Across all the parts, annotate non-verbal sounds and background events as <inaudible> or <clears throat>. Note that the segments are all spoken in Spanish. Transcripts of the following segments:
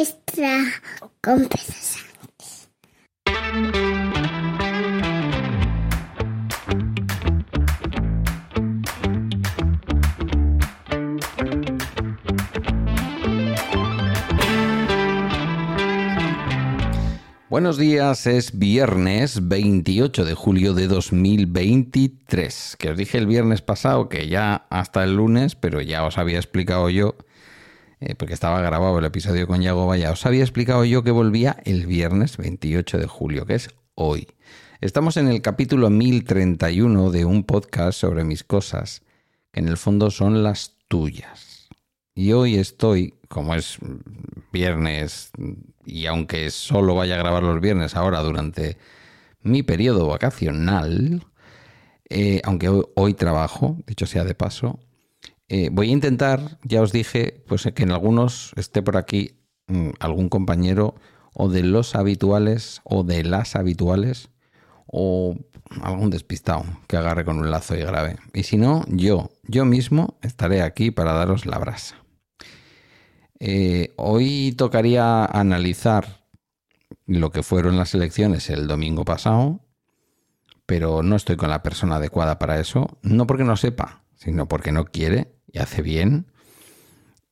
extra con Buenos días, es viernes 28 de julio de 2023. Que os dije el viernes pasado que ya hasta el lunes, pero ya os había explicado yo, eh, porque estaba grabado el episodio con Yago Vaya, os había explicado yo que volvía el viernes 28 de julio, que es hoy. Estamos en el capítulo 1031 de un podcast sobre mis cosas, que en el fondo son las tuyas. Y hoy estoy, como es viernes y aunque solo vaya a grabar los viernes ahora durante mi periodo vacacional, eh, aunque hoy, trabajo, dicho sea de paso, eh, voy a intentar, ya os dije, pues que en algunos esté por aquí mm, algún compañero o de los habituales o de las habituales o algún despistado que agarre con un lazo y grabe. Y si no, yo, yo mismo estaré aquí para daros la brasa. Eh, hoy tocaría analizar lo que fueron las elecciones el domingo pasado, pero no estoy con la persona adecuada para eso, no porque no sepa, sino porque no quiere y hace bien.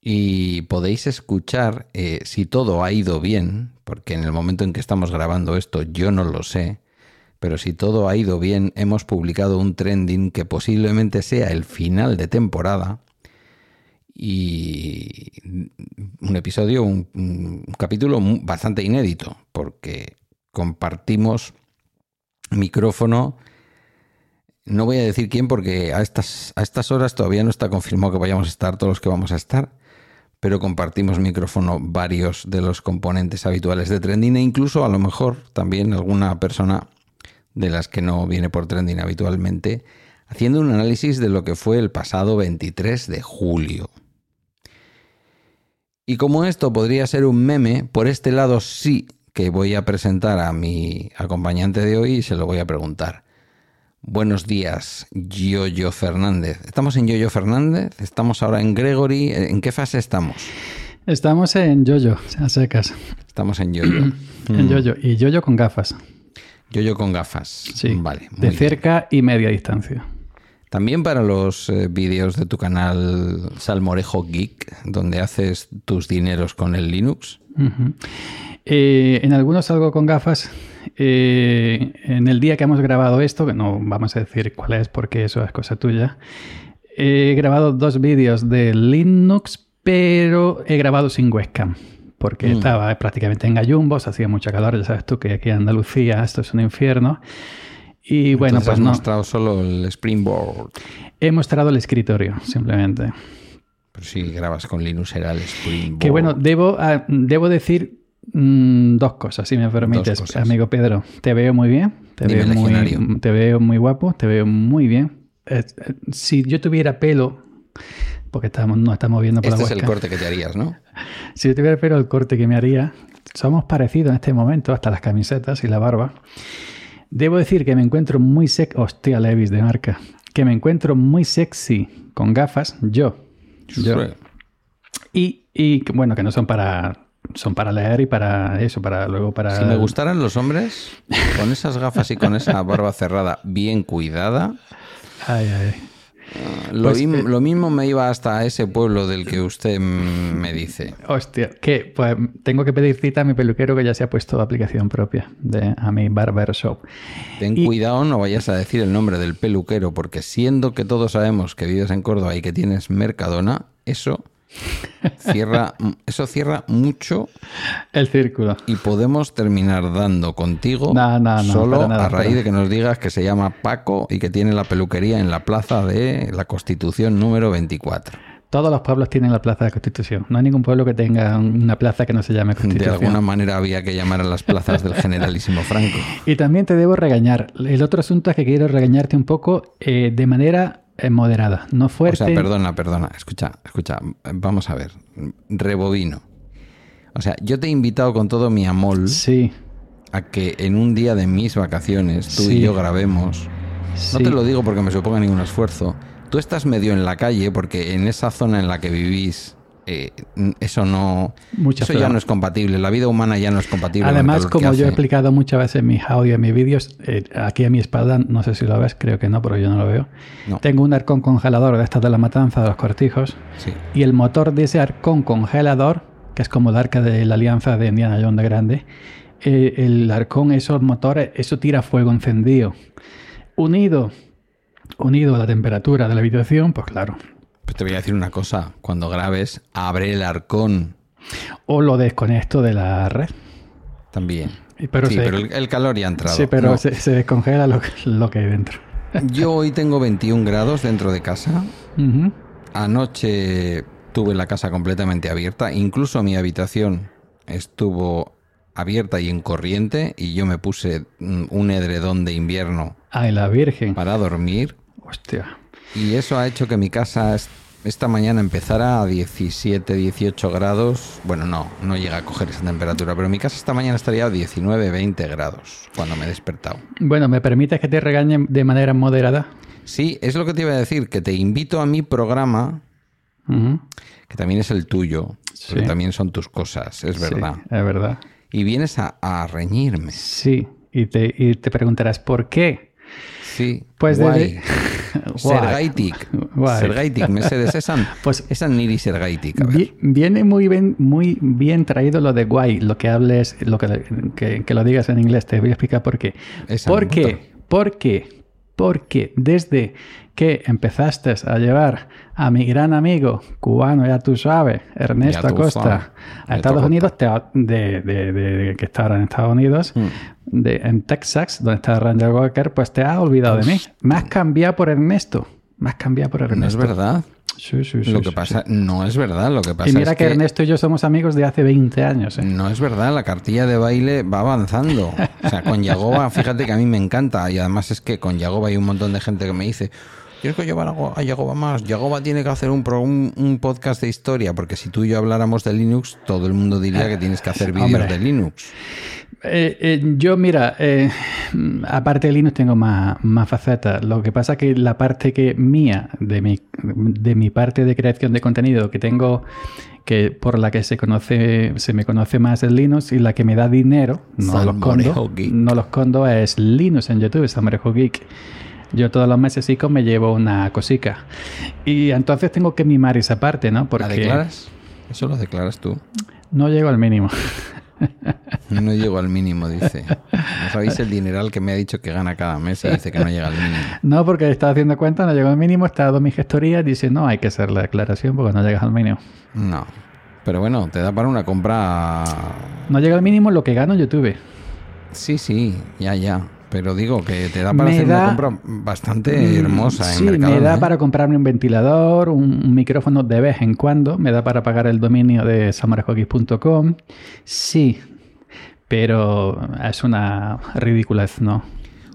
Y podéis escuchar eh, si todo ha ido bien, porque en el momento en que estamos grabando esto yo no lo sé, pero si todo ha ido bien, hemos publicado un trending que posiblemente sea el final de temporada y un episodio, un, capítulo bastante inédito, porque compartimos micrófono. No voy a decir quién porque a estas, a estas horas todavía no está confirmado que vayamos a estar todos los que vamos a estar, pero compartimos micrófono varios de los componentes habituales de Trending e incluso a lo mejor también alguna persona de las que no viene por Trending habitualmente, haciendo un análisis de lo que fue el pasado 23 de julio. Y como esto podría ser un meme, por este lado sí que voy a presentar a mi acompañante de hoy y se lo voy a preguntar. Buenos días, Yoyo Fernández. ¿Estamos en Yoyo Fernández? ¿Estamos ahora en Gregory? ¿En qué fase estamos? Estamos en Yoyo, a secas. Estamos en Yoyo. <clears throat> en. Yoyo. Y Yoyo con gafas. Yoyo con gafas. Sí. Vale. De cerca y media distancia. También para los eh, vídeos de tu canal Salmorejo Geek, donde haces tus dineros con el Linux. Eh, en algunos salgo con gafas. Eh, en el día que hemos grabado esto, que no vamos a decir cuál es porque eso es cosa tuya, he grabado dos vídeos de Linux, pero he grabado sin webcam porque mm. estaba prácticamente en gallumbos, hacía mucha calor, ya sabes tú que aquí en Andalucía esto es un infierno. Y bueno, pues has mostrado solo el Springboard. He mostrado el escritorio, simplemente. Pero si grabas con Linux era el Springboard. Que bueno, debo, ah, debo decir mm, dos cosas, si me permites, amigo Pedro. Te veo muy bien, te, veo muy, te veo muy guapo, te veo muy bien. Eh, si yo tuviera pelo, porque estamos, no estamos viendo por este la es el corte que te harías, ¿no? Si yo tuviera pelo, el corte que me haría, somos parecidos en este momento, hasta las camisetas y la barba. Debo decir que me encuentro muy sexy. Hostia, Levis de marca. Que me encuentro muy sexy con gafas, yo. Y, y bueno, que no son para. Son para leer y para eso, para luego para. Si me gustaran los hombres, con esas gafas y con esa <laughs> barba cerrada bien cuidada. Ay, ay. Pues, eh, lo, mismo me iba hasta ese pueblo del que usted me dice. Hostia, que pues tengo que pedir cita a mi peluquero que ya se ha puesto aplicación propia de, a mi barber shop. Ten cuidado, no vayas a decir el nombre del peluquero, porque siendo que todos sabemos que vives en Córdoba y que tienes Mercadona, eso Cierra, eso cierra mucho el círculo. Y podemos terminar dando contigo solo a raíz de que nos digas que se llama Paco y que tiene la peluquería en la plaza de la Constitución número 24. Todos los pueblos tienen la plaza de Constitución. No hay ningún pueblo que tenga una plaza que no se llame Constitución. De alguna manera había que llamar a las plazas del generalísimo Franco. <laughs> Y también te debo regañar. El otro asunto es que quiero regañarte un poco eh, de manera moderada, no fuerte. O sea, perdona, perdona, escucha, escucha, vamos a ver, rebobino. O sea, yo te he invitado con todo mi amor sí. a que en un día de mis vacaciones tú y yo grabemos. No te lo digo porque me suponga ningún esfuerzo. Tú estás medio en la calle porque en esa zona en la que vivís eh, eso no Mucha eso ya no es compatible. La vida humana ya no es compatible. Además, como yo he explicado muchas veces en mis audios, en mis vídeos, eh, aquí a mi espalda, no sé si lo ves, creo que no, pero yo no lo veo. No. Tengo un arcón congelador de estas de la matanza de los cortijos. Sí. Y el motor de ese arcón congelador, que es como el arca de la alianza de Indiana Jones de grande, eh, el arcón, esos motores, eso tira fuego encendido. Unido, unido a la temperatura de la habitación, pues claro. Pues te voy a decir una cosa. Cuando grabes, abre el arcón O lo desconecto de la red. también. Pero sí, se, pero el, el calor ya ha entrado. sí, pero No. se, se descongela lo, que- lo que hay dentro. Yo hoy tengo 21 grados dentro de casa. Anoche tuve la casa completamente abierta. Incluso mi habitación estuvo abierta y en corriente. Y yo me puse un edredón de invierno Ay, la Virgen. para dormir. Hostia. Y eso ha hecho que mi casa es- esta mañana empezara a 17, 18 grados. Bueno, no, no llega a coger esa temperatura, pero mi casa esta mañana estaría a 19, 20 grados cuando me he despertado. Bueno, ¿me permites que te regañe de manera moderada? Sí, es lo que te iba a decir, que te invito a mi programa, que también es el tuyo, Sí. porque también son tus cosas, es verdad. Sí, es verdad. Y vienes a, a reñirme. Sí, y te, y te preguntarás por qué. Sí, Pues guay. <laughs> <laughs> desde- Sergaitik. Guay. Sergaitik, Mercedes, esan, <laughs> Pues- esan niri Sergaitik. A ver. Vi- Viene muy bien, muy bien traído lo de guay, lo que hables, lo que, que, que lo digas en inglés. Te voy a explicar por qué. Esa ¿Por qué? ¿Por qué? Porque desde que empezaste a llevar a mi gran amigo cubano, ya tú sabes, Ernesto tú Acosta, sabes. a Estados Unidos, te de, de- de- de que está ahora en Estados Unidos, Mm. en Texas, donde está Ranger Walker, pues te has olvidado de mí. Me has cambiado por Ernesto. Me has cambiado por Ernesto. No es verdad. Sí, sí, sí, Lo que sí, pasa, no es verdad. Lo que pasa Y mira es que, que Ernesto y yo somos amigos de hace 20 años. ¿eh? no es verdad. La cartilla de baile va avanzando. O sea, con Yagoba, <laughs> fíjate que a mí me encanta. Y además es que con Yagoba hay un montón de gente que me dice. Tienes que llevar a Yagoba más. Yagoba tiene que hacer un, pro- un, un podcast de historia, porque si tú y yo habláramos de Linux, todo el mundo diría que tienes que hacer vídeos de Linux. Eh, eh, yo, mira, eh, aparte de Linux tengo más, más facetas. Lo que pasa que la parte que mía, de mi, de mi parte de creación de contenido que tengo, que por la que se conoce, se me conoce más es Linux y la que me da dinero, no los condo, no los condo es Linux en YouTube, Salmorejo Geek. Yo todos los meses me llevo una cosica. Y entonces tengo que mimar esa parte, ¿no? Porque ¿La declaras? Eso lo declaras tú. no llego al mínimo. No llego al mínimo, dice. No sabéis el dineral que me ha dicho que gana cada mes y dice que no llega al mínimo. No, porque estaba haciendo cuenta, no llegó al mínimo, está dado mi gestoría, dice, no, hay que hacer la declaración porque no llegas al mínimo. No. Pero bueno, te da para una compra. No llega al mínimo lo que gano en YouTube. Sí, sí, ya, ya. Pero digo que te da para Me hacer da- una compra bastante hermosa en sí, me da ¿eh? para comprarme un ventilador, un, un micrófono de vez en cuando, me da para pagar el dominio de samarajokis.com. Sí, pero es una ridiculez, ¿no?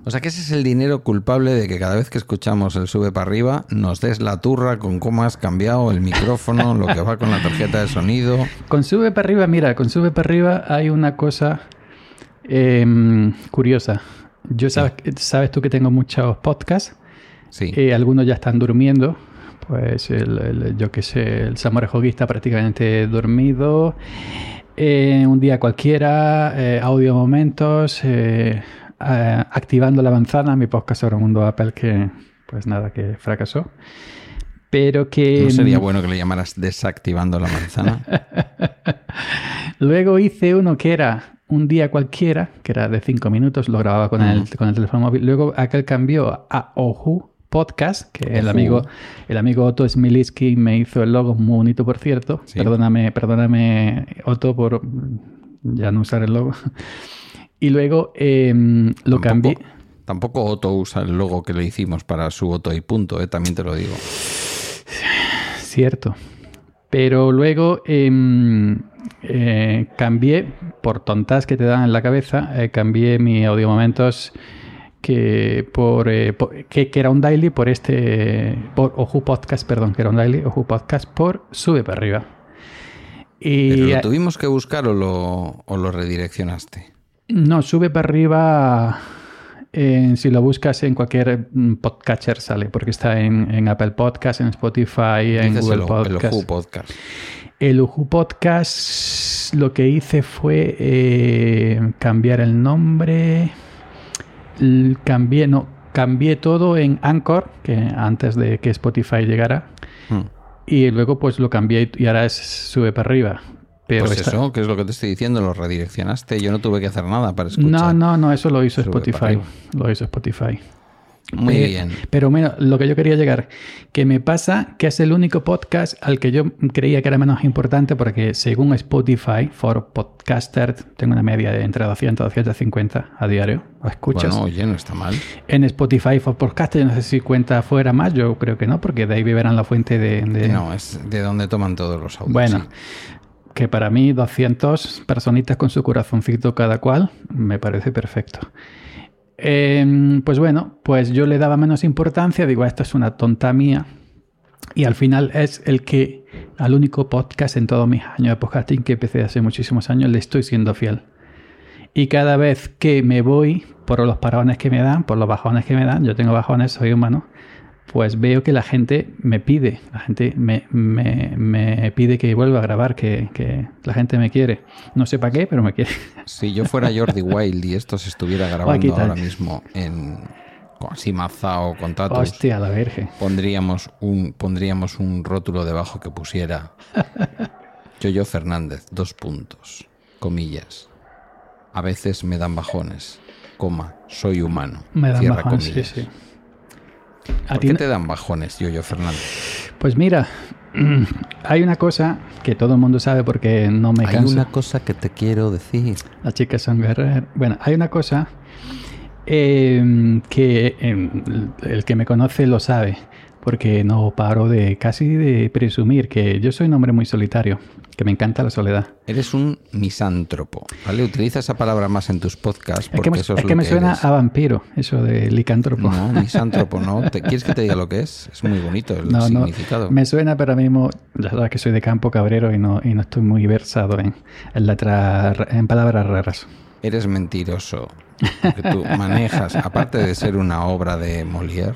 O sea que ese es el dinero culpable de que cada vez que escuchamos el sube para arriba nos des la turra con cómo has cambiado el micrófono, lo que va con la tarjeta de sonido. Con sube para arriba, mira, con sube para arriba hay una cosa em, curiosa. Yo sabes, sabes tú que tengo muchos podcasts, Sí. eh, algunos ya están durmiendo. Pues el, el- yo qué sé, el Samorejo está prácticamente dormido. Eh, un día cualquiera, eh, audio momentos, activando la manzana, mi podcast sobre el mundo Apple que, pues nada, que fracasó. Pero que... ¿No sería bueno que le llamaras desactivando la manzana? <laughs> Luego hice uno que era un día cualquiera, que era de cinco minutos, lo grababa con, el, con el teléfono móvil. Luego aquel cambió a Ohu Podcast, que el amigo, el amigo Otto Smiliski me hizo el logo muy bonito, por cierto. Sí. Perdóname, perdóname, Otto, por ya no usar el logo. Y luego em, lo cambié. Tampoco, tampoco Otto usa el logo que le hicimos para su Otto y punto, ¿eh? también te lo digo. Cierto. Pero luego em, eh, cambié, por tontas que te dan en la cabeza, eh, cambié mi audio momentos que por, eh, por- que, que era un daily por este por Oju Podcast, perdón, que era un daily, Oju Podcast por Sube para arriba. Y ¿Pero lo tuvimos que buscar o lo, o lo redireccionaste? no, Sube para arriba Eh, si lo buscas en cualquier mm, podcatcher sale, porque está en, en Apple Podcast, en Spotify, en Google el, el Podcast. Who Podcast. El Uju Podcast lo que hice fue eh, cambiar el nombre. Cambié, no, cambié todo en Anchor, que antes de que Spotify llegara. Hmm. Y luego pues lo cambié y ahora es, sube para arriba. Pero Pues está- eso, que es lo que te estoy diciendo, lo redireccionaste. Yo no tuve que hacer nada para escuchar. No, no, no, eso lo hizo Sube Spotify. Lo hizo Spotify. Muy Eh, bien. Pero bueno, lo que yo quería llegar, que me pasa que es el único podcast al que yo creía que era menos importante porque según Spotify, for podcaster, tengo una media de entre 200 y 250 a diario. ¿Lo escuchas? Bueno, oye, no está mal. En Spotify for podcaster, yo no sé si cuenta fuera más, yo creo que no, porque de ahí beberán la fuente de... de- No, es de donde toman todos los audios. bueno, sí. Que para mí 200 personitas con su corazoncito cada cual me parece perfecto. Eh, pues bueno, pues yo le daba menos importancia, digo, esto es una tonta mía. Y al final es el que, al único podcast en todos mis años de podcasting que empecé hace muchísimos años, le estoy siendo fiel. Y cada vez que me voy, por los parones que me dan, por los bajones que me dan, yo tengo bajones, soy humano, pues veo que la gente me pide, la gente me, me- me pide que vuelva a grabar, que, que la gente me quiere. No sé para qué, pero me quiere. <laughs> Si yo fuera Jordi Wild y esto se estuviera grabando ahora mismo en con- así mazao con tatus, Hostia, la verge. pondríamos un pondríamos un rótulo debajo que pusiera <laughs> Yoyo Fernández, dos puntos, comillas. A veces me dan bajones, coma, soy humano. Me dan cierra bajones, sí, comillas. sí. A ¿Por ti qué te dan bajones, Yoyo Fernández? Pues mira, <clears throat> hay una cosa que todo el mundo sabe porque no me Hay canso. una cosa que te quiero decir. Las chicas son guerreras. Bueno, hay una cosa eh, que eh, el que me conoce lo sabe, porque no paro de casi de presumir que yo soy un hombre muy solitario, que me encanta la soledad. Eres un misántropo, ¿vale? Utiliza esa palabra más en tus podcasts Es porque que me, eso es, es lo que me que suena eres. a vampiro, eso de licántropo. No, <laughs> misántropo no. ¿Te, ¿Quieres que te diga lo que es? Es muy bonito el No, no, significado. me suena, pero ahora mismo, ya sabes que soy de campo cabrero y no, y no estoy muy versado en, en, letras- en palabras raras. Eres mentiroso. Porque tú <laughs> manejas, aparte de ser una obra de Molière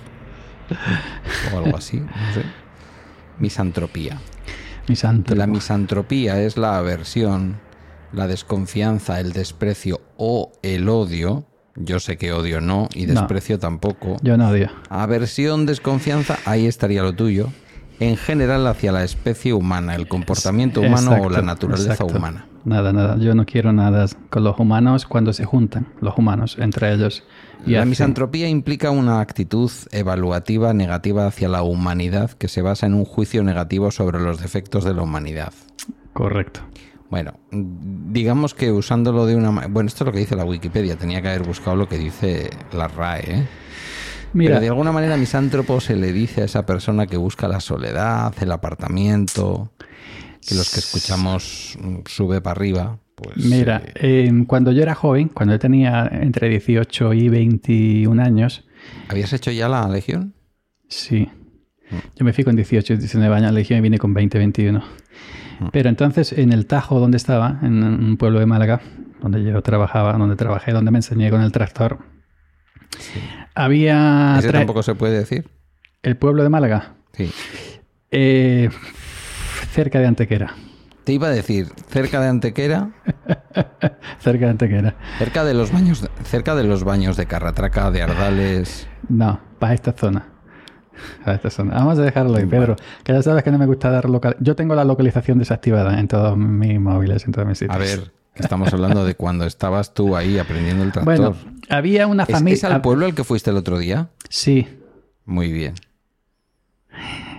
o algo así, no sé. Misantropía. La misantropía es la aversión, la desconfianza, el desprecio o el odio. Yo sé que odio no y No. desprecio tampoco. Yo no odio. Aversión, desconfianza, ahí estaría lo tuyo. En general hacia la especie humana, el comportamiento humano o la naturaleza exacto. humana. Nada, nada. Yo no quiero nada con los humanos cuando se juntan, los humanos, entre ellos. Y la misantropía implica una actitud evaluativa negativa hacia la humanidad que se basa en un juicio negativo sobre los defectos de la humanidad. Correcto. Bueno, digamos que usándolo de una manera... Bueno, esto es lo que dice la Wikipedia, tenía que haber buscado lo que dice la RAE, ¿eh? Mira, Pero de alguna manera misántropo se le dice a esa persona que busca la soledad, el apartamiento, que los que escuchamos mm, sube para arriba. Pues, mira eh, cuando yo era joven, cuando yo tenía entre 18 y 21 años, ¿Habías hecho ya la legión? sí. Yo me fui con 18 y 19 años a la Legión y vine con 20, 21. Pero entonces en el Tajo donde estaba, en un pueblo de Málaga, donde yo trabajaba, donde trabajé, donde me enseñé con el tractor, había... ¿Ese tra- tampoco se puede decir? El pueblo de Málaga, Sí. eh, cerca de Antequera. Te iba a decir, cerca de Antequera, <laughs> Cerca de Antequera. cerca de los baños, cerca de los baños de Carratraca, de Ardales. No, para esta zona. Para esta zona. Vamos a dejarlo ahí, Pedro. Que ya sabes que no me gusta dar local. Yo tengo la localización desactivada en todos mis móviles, en todos mis sitios. A ver, estamos hablando de cuando estabas tú ahí aprendiendo el tractor. Bueno, había una ¿Es, familia. es al pueblo al que fuiste el otro día? Sí. Muy bien.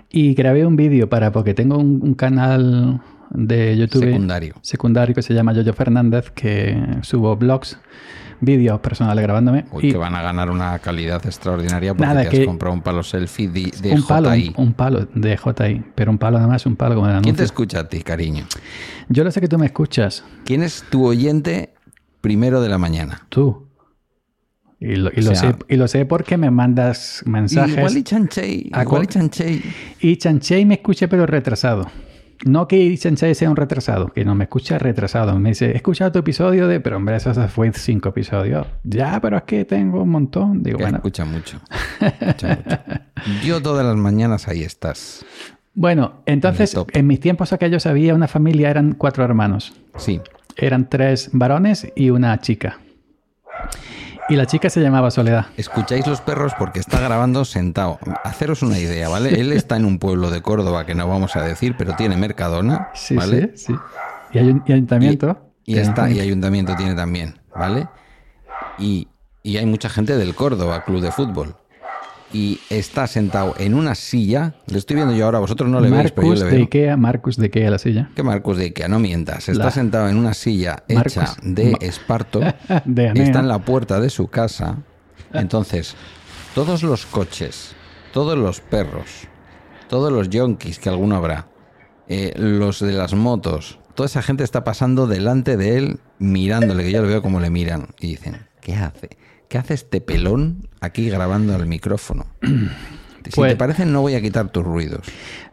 Y grabé un vídeo para, porque tengo un, un canal de YouTube Secundario. secundario que se llama Yoyo Fernández, que subo blogs, vídeos personales grabándome. Uy, y que van a ganar una calidad extraordinaria porque Nada, te que- has comprado un palo selfie de, de un palo, JI. un, un palo de JI, pero un palo nada más, un palo como el ¿Quién te anuncio. escucha a ti, cariño? Yo lo sé que tú me escuchas, ¿Quién es tu oyente primero de la mañana? tú. Y lo, y O lo sea- sé, y lo sé porque me mandas mensajes. Igual y igual y Chanchey. Y Chanchey me escucha, pero retrasado. No que Sensei sea un retrasado, que no me escucha retrasado. Me dice, he escuchado tu episodio de, pero hombre, eso fue cinco episodios. Ya, pero es que tengo un montón. Digo, Que bueno. escucha mucho. <laughs> Escucha mucho. Yo todas las mañanas ahí estás. Bueno, entonces, top. en mis tiempos aquellos había una familia, eran cuatro hermanos. Sí. Eran tres varones y una chica. Y la chica se llamaba Soledad. Escucháis los perros porque está grabando sentado. Haceros una idea, ¿vale? Él está en un pueblo de Córdoba que no vamos a decir, pero tiene Mercadona, Sí, ¿vale? sí, sí. Y, ayun- y ayuntamiento. Y, y está, y ayuntamiento tiene también, ¿vale? Y, y hay mucha gente del Córdoba, club de fútbol. Y está sentado en una silla. Le estoy viendo yo ahora, vosotros no le veis, pero yo Marcus le de veo. Ikea, Marcus de Ikea la silla. Que Marcos de Ikea, no mientas. Está La- sentado en una silla hecha de esparto. <laughs> De está en la puerta de su casa. Entonces, todos los coches, todos los perros, todos los yonkis que alguno habrá, eh, los de las motos, toda esa gente está pasando delante de él mirándole, que yo le veo como le miran. Y dicen, ¿qué hace? ¿Qué hace este pelón aquí grabando al micrófono? <clears throat> Si Pues- te parece, no voy a quitar tus ruidos.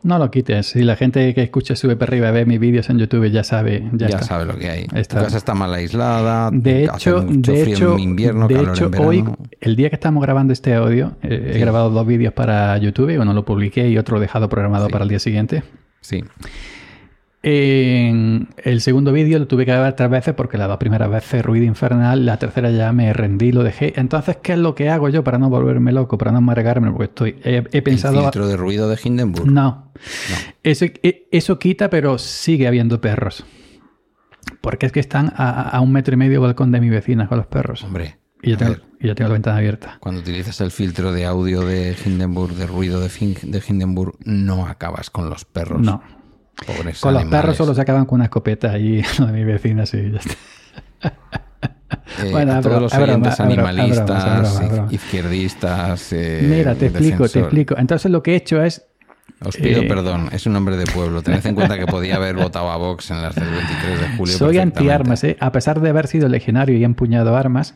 No lo quites. Si la gente que escucha sube para arriba ve mis vídeos en YouTube ya sabe. Ya, sabe lo que hay. Está. Tu casa está mal aislada. De hace hecho, mucho de frío hecho, en invierno, de calor hecho en verano. hoy, el día que estamos grabando este audio, eh, he grabado dos vídeos para YouTube. Uno lo publiqué y otro dejado programado Sí. para el día siguiente. Sí. En el segundo vídeo lo tuve que grabar tres veces porque las dos primeras veces ruido infernal, la tercera ya me rendí, lo dejé. Entonces, ¿qué es lo que hago yo para no volverme loco, para no amargarme? Porque estoy, he, he El pensado... filtro de ruido de Hindenburg. No. Eso, e- eso quita, pero sigue habiendo perros. Porque es que están a, a un metro y medio balcón de mi vecina con los perros. Hombre, Y yo tengo, ver, y yo tengo la ventana abierta. cuando utilizas el filtro de audio de Hindenburg, de ruido de Hindenburg, no acabas con los perros. No. Pobres Con los perros solo se acaban con una escopeta ahí, <laughs> lo de mi vecina, sí, ya está. Eh, Bueno, a es todos los oyentes broma, animalistas, broma, broma, izquierdistas. eh, Mira, te explico, te explico. Entonces lo que he hecho es... Os pido Eh, perdón, es un nombre de pueblo. Tened en cuenta que podía haber votado a Vox en las del 23 de julio. <laughs> Soy antiarmas, ¿eh? a pesar de haber sido legionario y empuñado armas,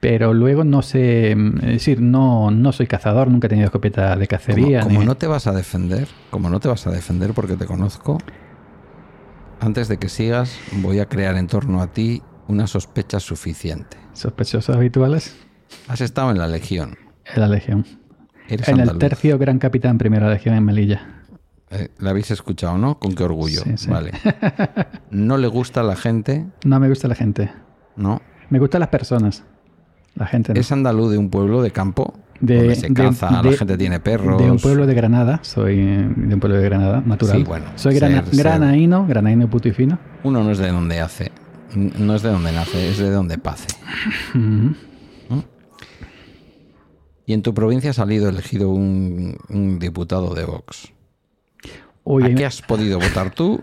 pero luego no sé, mm, es decir, no, no soy cazador, nunca he tenido escopeta de cacería. como ni- no te vas a defender, como no te vas a defender porque te conozco, antes de que sigas, voy a crear en torno a ti una sospecha suficiente. Sospechosos habituales Has estado en la Legión. en la Legión. Eres En el tercio Gran Capitán Primera Legión en Melilla. Eh, la habéis escuchado, ¿no? Con qué orgullo. Sí, sí. Vale. <laughs> No le gusta a la gente, No me gusta la gente. ¿no? Me gustan las personas. La gente no. Es andaluz de un pueblo de campo De- donde se caza, de- la gente tiene perros. De un pueblo de Granada. Soy eh, de un pueblo de Granada, natural. Sí, bueno, Soy grana- ser- granaíno, granaíno puto y fino. Uno no es de donde hace, no es de donde nace, es de donde. Ujú. Y en tu provincia ha salido elegido un, un diputado de Vox. Uy, ¿A qué me- has podido votar tú?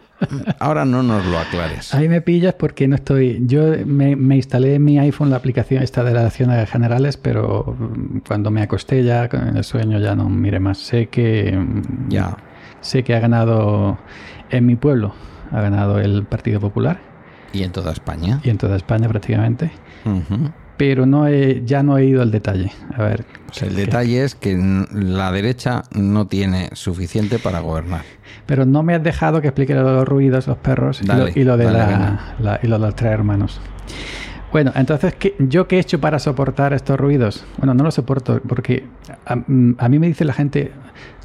Ahora no nos lo aclares. Ahí me pillas porque no estoy. Yo me, me instalé en mi iPhone la aplicación esta de las acciones generales, pero mm, cuando me acosté ya con el sueño ya no miré más. Sé que mm, Ya. sé que ha ganado en mi pueblo, ha ganado el Partido Popular ¿Y en toda España? y en toda España prácticamente. Ujú. Pero no he, ya no he ido al detalle. A ver. Pues el ¿qué- detalle es que la derecha no tiene suficiente para gobernar. Pero no me has dejado que explique lo de los ruidos, los perros y, lo, y lo de dale, la- y lo de los tres hermanos. Bueno, entonces, ¿qué, ¿yo qué he hecho para soportar estos ruidos? Bueno, no los soporto porque a, mm, a mí me dice la gente,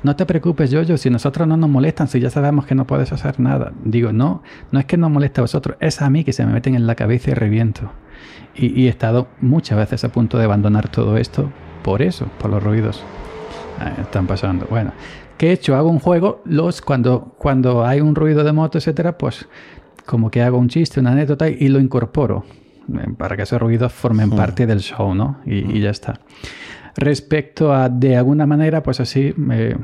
no te preocupes, yo, si nosotros no nos molestan, si ya sabemos que no puedes hacer nada. Digo, no, no es que nos moleste a vosotros, es a mí que se me meten en la cabeza y reviento. Y, y he estado muchas veces a punto de abandonar todo esto por eso, por los ruidos. Ah, están pasando. Bueno, ¿qué he hecho? Hago un juego, los cuando, cuando hay un ruido de moto, etcétera, pues como que hago un chiste, una anécdota y lo incorporo eh, para que esos ruidos formen parte del show, ¿no? Y, y ya está. Respecto a de alguna manera, pues así, me,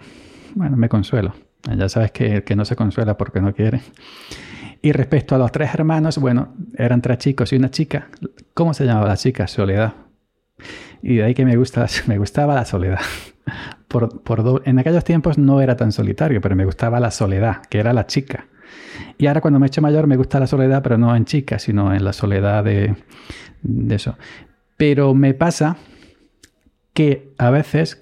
bueno, me consuelo. Ya sabes que el que no se consuela porque no quiere. Y respecto a los tres hermanos, bueno, eran tres chicos y una chica. ¿Cómo se llamaba la chica? Soledad. Y de ahí que me, gusta, <laughs> me gustaba la soledad. <laughs> Por, por do- en aquellos tiempos no era tan solitario, pero me gustaba la soledad, que era la chica. Y ahora cuando me he hecho mayor me gusta la soledad, pero no en chica, sino en la soledad de, de eso. Pero me pasa que a veces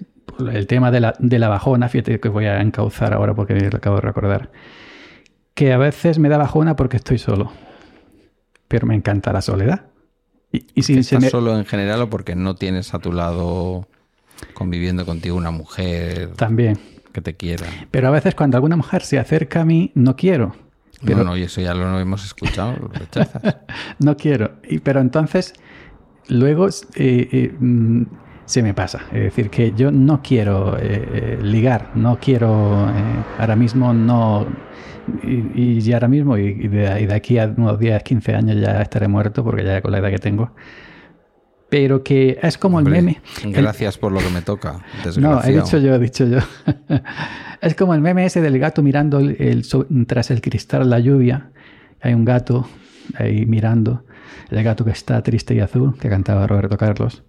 el tema de la, de la bajona, fíjate que voy a encauzar ahora porque lo acabo de recordar, que a veces me da bajona porque estoy solo. Pero me encanta la soledad. Y, y si ¿Estás solo en general o porque no tienes a tu lado conviviendo contigo una mujer? También. Que te quiera. Pero a veces cuando alguna mujer se acerca a mí, no quiero. Pero... No, no, y eso ya lo hemos escuchado, lo rechazas. <laughs> no quiero. Y, pero entonces, luego eh, eh, mm, se me pasa. Es decir, que yo no quiero eh, ligar, no quiero, ahora mismo no y, y, ahora mismo, y de, de, aquí a unos 10, 15 años ya estaré muerto, porque ya con la edad que tengo. Pero que es como el meme. Gracias por lo que me toca. No, he dicho yo, he dicho yo. <laughs> es como el meme ese del gato mirando el, tras el cristal la lluvia. Hay un gato ahí mirando. El gato que está triste y azul, que cantaba Roberto Carlos.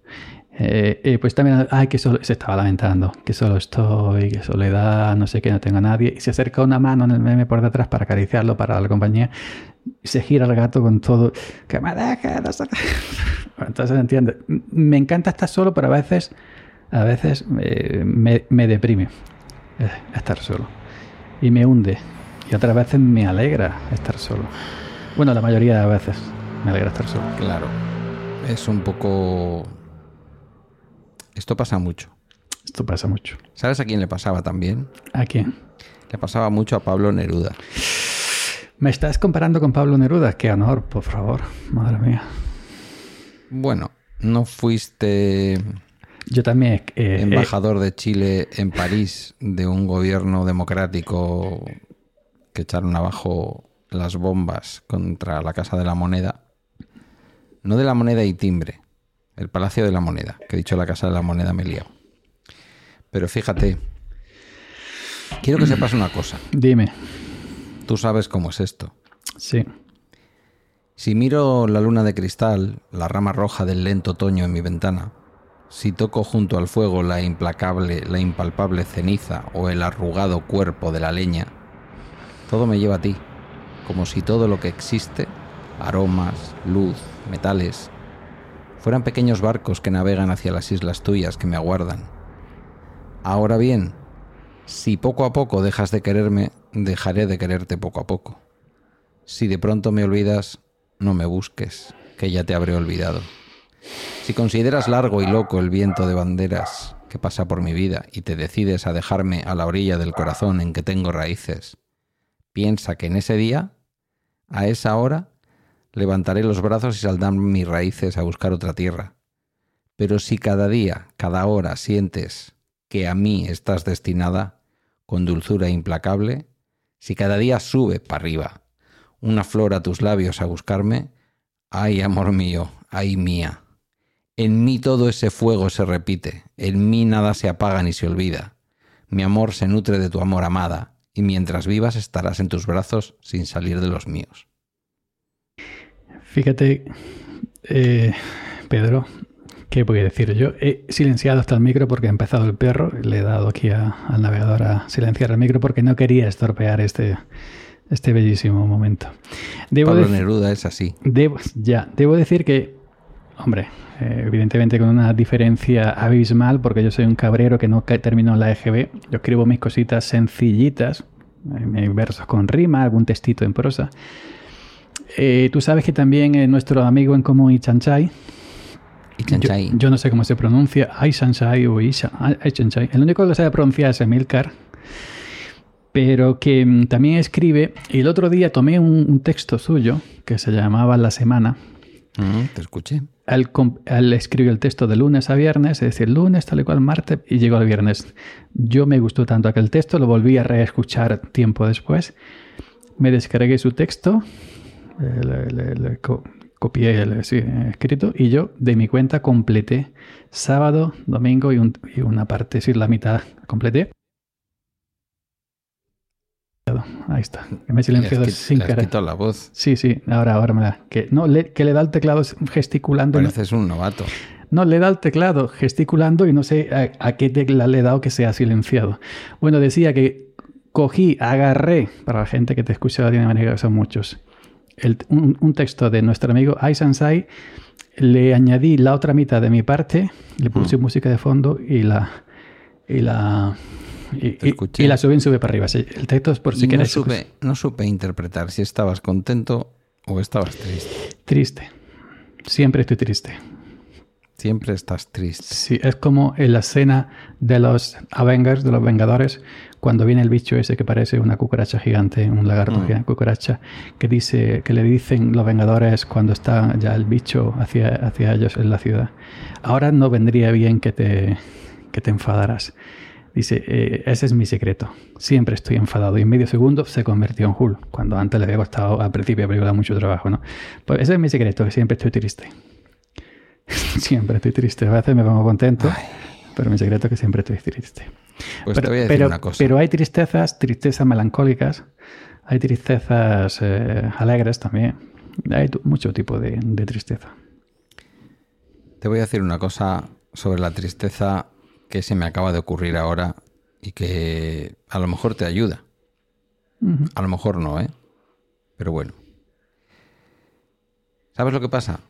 Eh, eh, pues también, ay, que solo, se estaba lamentando, que solo estoy, que soledad, no sé qué, no tengo a nadie. Y se acerca una mano en el meme por detrás para acariciarlo para la compañía. Y se gira el gato con todo, que me deje, no sé <laughs> Entonces entiende. Me encanta estar solo, pero a veces, a veces eh, me, me, deprime estar solo. Y me hunde. Y otras veces me alegra estar solo. Bueno, la mayoría de veces me alegra estar solo. Claro. Es un poco esto pasa mucho. Esto pasa mucho. ¿Sabes a quién le pasaba también? ¿A quién? Le pasaba mucho a Pablo Neruda. ¿Me estás comparando con Pablo Neruda? Qué honor, por favor. Madre mía. Bueno, no fuiste... Yo también... Eh, eh, embajador de Chile en París de un gobierno democrático que echaron abajo las bombas contra la Casa de la Moneda. No de la moneda y timbre, el Palacio de la Moneda, que he dicho la Casa de la Moneda me he Pero fíjate, quiero que sepas una cosa. <clears throat> Dime. Tú sabes cómo es esto. Sí. Si miro la luna de cristal, la rama roja del lento otoño en mi ventana, si toco junto al fuego la implacable, la impalpable ceniza o el arrugado cuerpo de la leña, todo me lleva a ti, como si todo lo que existe, aromas, luz, metales, fueran pequeños barcos que navegan hacia las islas tuyas que me aguardan. Ahora bien, si poco a poco dejas de quererme, dejaré de quererte poco a poco. Si de pronto me olvidas, no me busques, que ya te habré olvidado. Si consideras largo y loco el viento de banderas que pasa por mi vida y te decides a dejarme a la orilla del corazón en que tengo raíces, piensa que en ese día, a esa hora, levantaré los brazos y saldrán mis raíces a buscar otra tierra. Pero si cada día, cada hora sientes que a mí estás destinada, con dulzura implacable, si cada día sube para arriba una flor a tus labios a buscarme, ay amor mío, ay mía. En mí todo ese fuego se repite, en mí nada se apaga ni se olvida. Mi amor se nutre de tu amor amada, y mientras vivas estarás en tus brazos sin salir de los míos. Fíjate, eh, Pedro, ¿qué voy a decir? Yo he silenciado hasta el micro porque ha empezado el perro. Le he dado aquí al navegador a silenciar el micro porque no quería estropear este, este bellísimo momento. Debo Pablo Neruda es así. Debo, ya, debo decir que, hombre, eh, evidentemente con una diferencia abismal porque yo soy un cabrero que no termino en la EGB. Yo escribo mis cositas sencillitas, eh, versos con rima, algún textito en prosa. Eh, tú sabes que también eh, nuestro amigo en común Ichanchay, Ichanchai. Yo, yo, no sé cómo se pronuncia, Aishanchay o Ichanchay. El único que lo sabe pronunciar es Emilcar, pero que mm, también escribe. Y el otro día tomé un, texto suyo que se llamaba La Semana. Mm, te escuché. Él, escribió el texto de lunes a viernes, es decir, lunes, tal y cual, martes, y llegó al viernes. Yo me gustó tanto aquel texto, lo volví a reescuchar tiempo después. Me descargué su texto le, copié el escrito y yo de mi cuenta completé sábado, domingo y, una parte, decir, la mitad completé. Ahí está. Me he silenciado sin querer. la voz. Sí, sí, ahora, ahora me da. Que, no, le, que le da el teclado gesticulando. Pareces un novato. No, le da el teclado gesticulando y no sé a, a, qué tecla le he dado que sea silenciado. Bueno, decía que cogí, agarré, para la gente que te escucha de manera que son muchos, un, texto de nuestro amigo Ai Sansai, le añadí la otra mitad de mi parte, le puse mm. música de fondo y la, y la Y, la suben sube para arriba. Sí, el texto es por si Y no supe, no supe interpretar si estabas contento o estabas triste. Triste. Siempre estoy triste. Siempre estás triste. Sí, es como en la escena de los Avengers, de los Vengadores, cuando viene el bicho ese que parece una cucaracha gigante, un lagarto Mm. gigante, cucaracha, que dice, que le dicen los Vengadores cuando está ya el bicho hacia, hacia ellos en la ciudad. Ahora no vendría bien que te, que te enfadaras. Dice, eh, ese es mi secreto. Siempre estoy enfadado. Y en medio segundo se convirtió en Hulk, cuando antes le había costado al principio de la película mucho trabajo, ¿no? Pues ese es mi secreto, que siempre estoy triste. <laughs> siempre estoy triste. A veces me pongo contento, pero mi secreto es que siempre estoy triste. Pues pero, te voy a decir pero- una cosa. pero hay tristezas, tristezas melancólicas, hay tristezas eh, alegres también. Hay mucho tipo de, de tristeza. Te voy a decir una cosa sobre la tristeza que se me acaba de ocurrir ahora y que a lo mejor te ayuda. A lo mejor no, ¿eh? Pero bueno. ¿Sabes lo que pasa?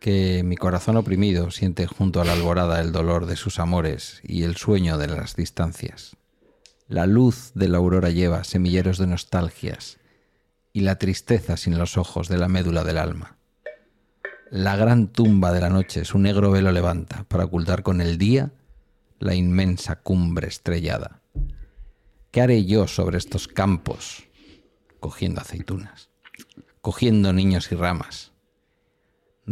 Que mi corazón oprimido siente junto a la alborada el dolor de sus amores y el sueño de las distancias. La luz de la aurora lleva semilleros de nostalgias y la tristeza sin los ojos de la médula del alma. La gran tumba de la noche su negro velo levanta para ocultar con el día la inmensa cumbre estrellada. ¿Qué haré yo sobre estos campos cogiendo aceitunas, cogiendo niños y ramas,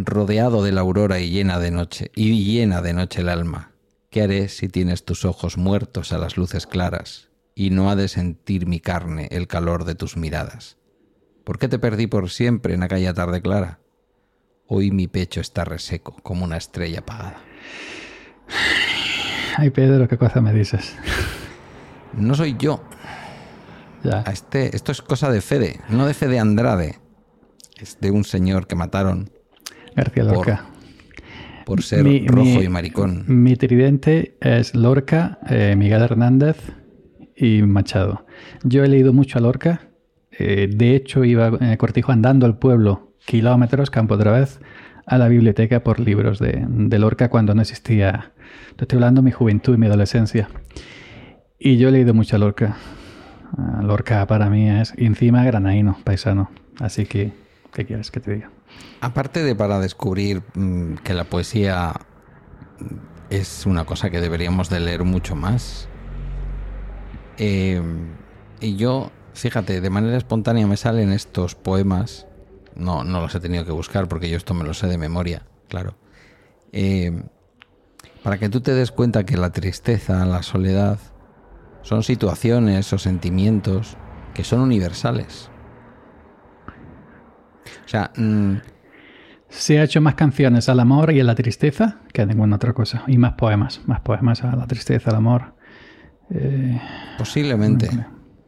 rodeado de la aurora y llena de noche, y llena de noche el alma? ¿Qué haré si tienes tus ojos muertos a las luces claras y no ha de sentir mi carne el calor de tus miradas? ¿Por qué te perdí por siempre en aquella tarde clara? Hoy mi pecho está reseco como una estrella apagada. <sighs> Ay, Pedro, qué cosa me dices. <laughs> No soy yo. Ya. A este, esto es cosa de Fede, no de Fede Andrade. Es de un señor que mataron García Lorca. por ser Mi- rojo mi- y maricón. Mi tridente es Lorca, eh, Miguel Hernández y Machado. Yo he leído mucho a Lorca. eh, de hecho, iba en el cortijo andando al pueblo, kilómetros, campo otra vez, a la biblioteca por libros de, de Lorca cuando no existía. Te estoy hablando de mi juventud y mi adolescencia. Y yo he leído mucho a Lorca. Ah, Lorca para mí es, encima granaíno, paisano. Así que, ¿qué quieres que te diga? Aparte de para descubrir mm, que la poesía es una cosa que deberíamos de leer mucho más. eh, y yo, fíjate, de manera espontánea me salen estos poemas. No, no los he tenido que buscar porque yo esto me lo sé de memoria, claro. Eh, para que tú te des cuenta que la tristeza, la soledad, son situaciones o sentimientos que son universales. O sea, mm, Se ha hecho más canciones al amor y a la tristeza que a ninguna otra cosa. Y más poemas, más poemas a la tristeza, al amor. Eh, Posiblemente.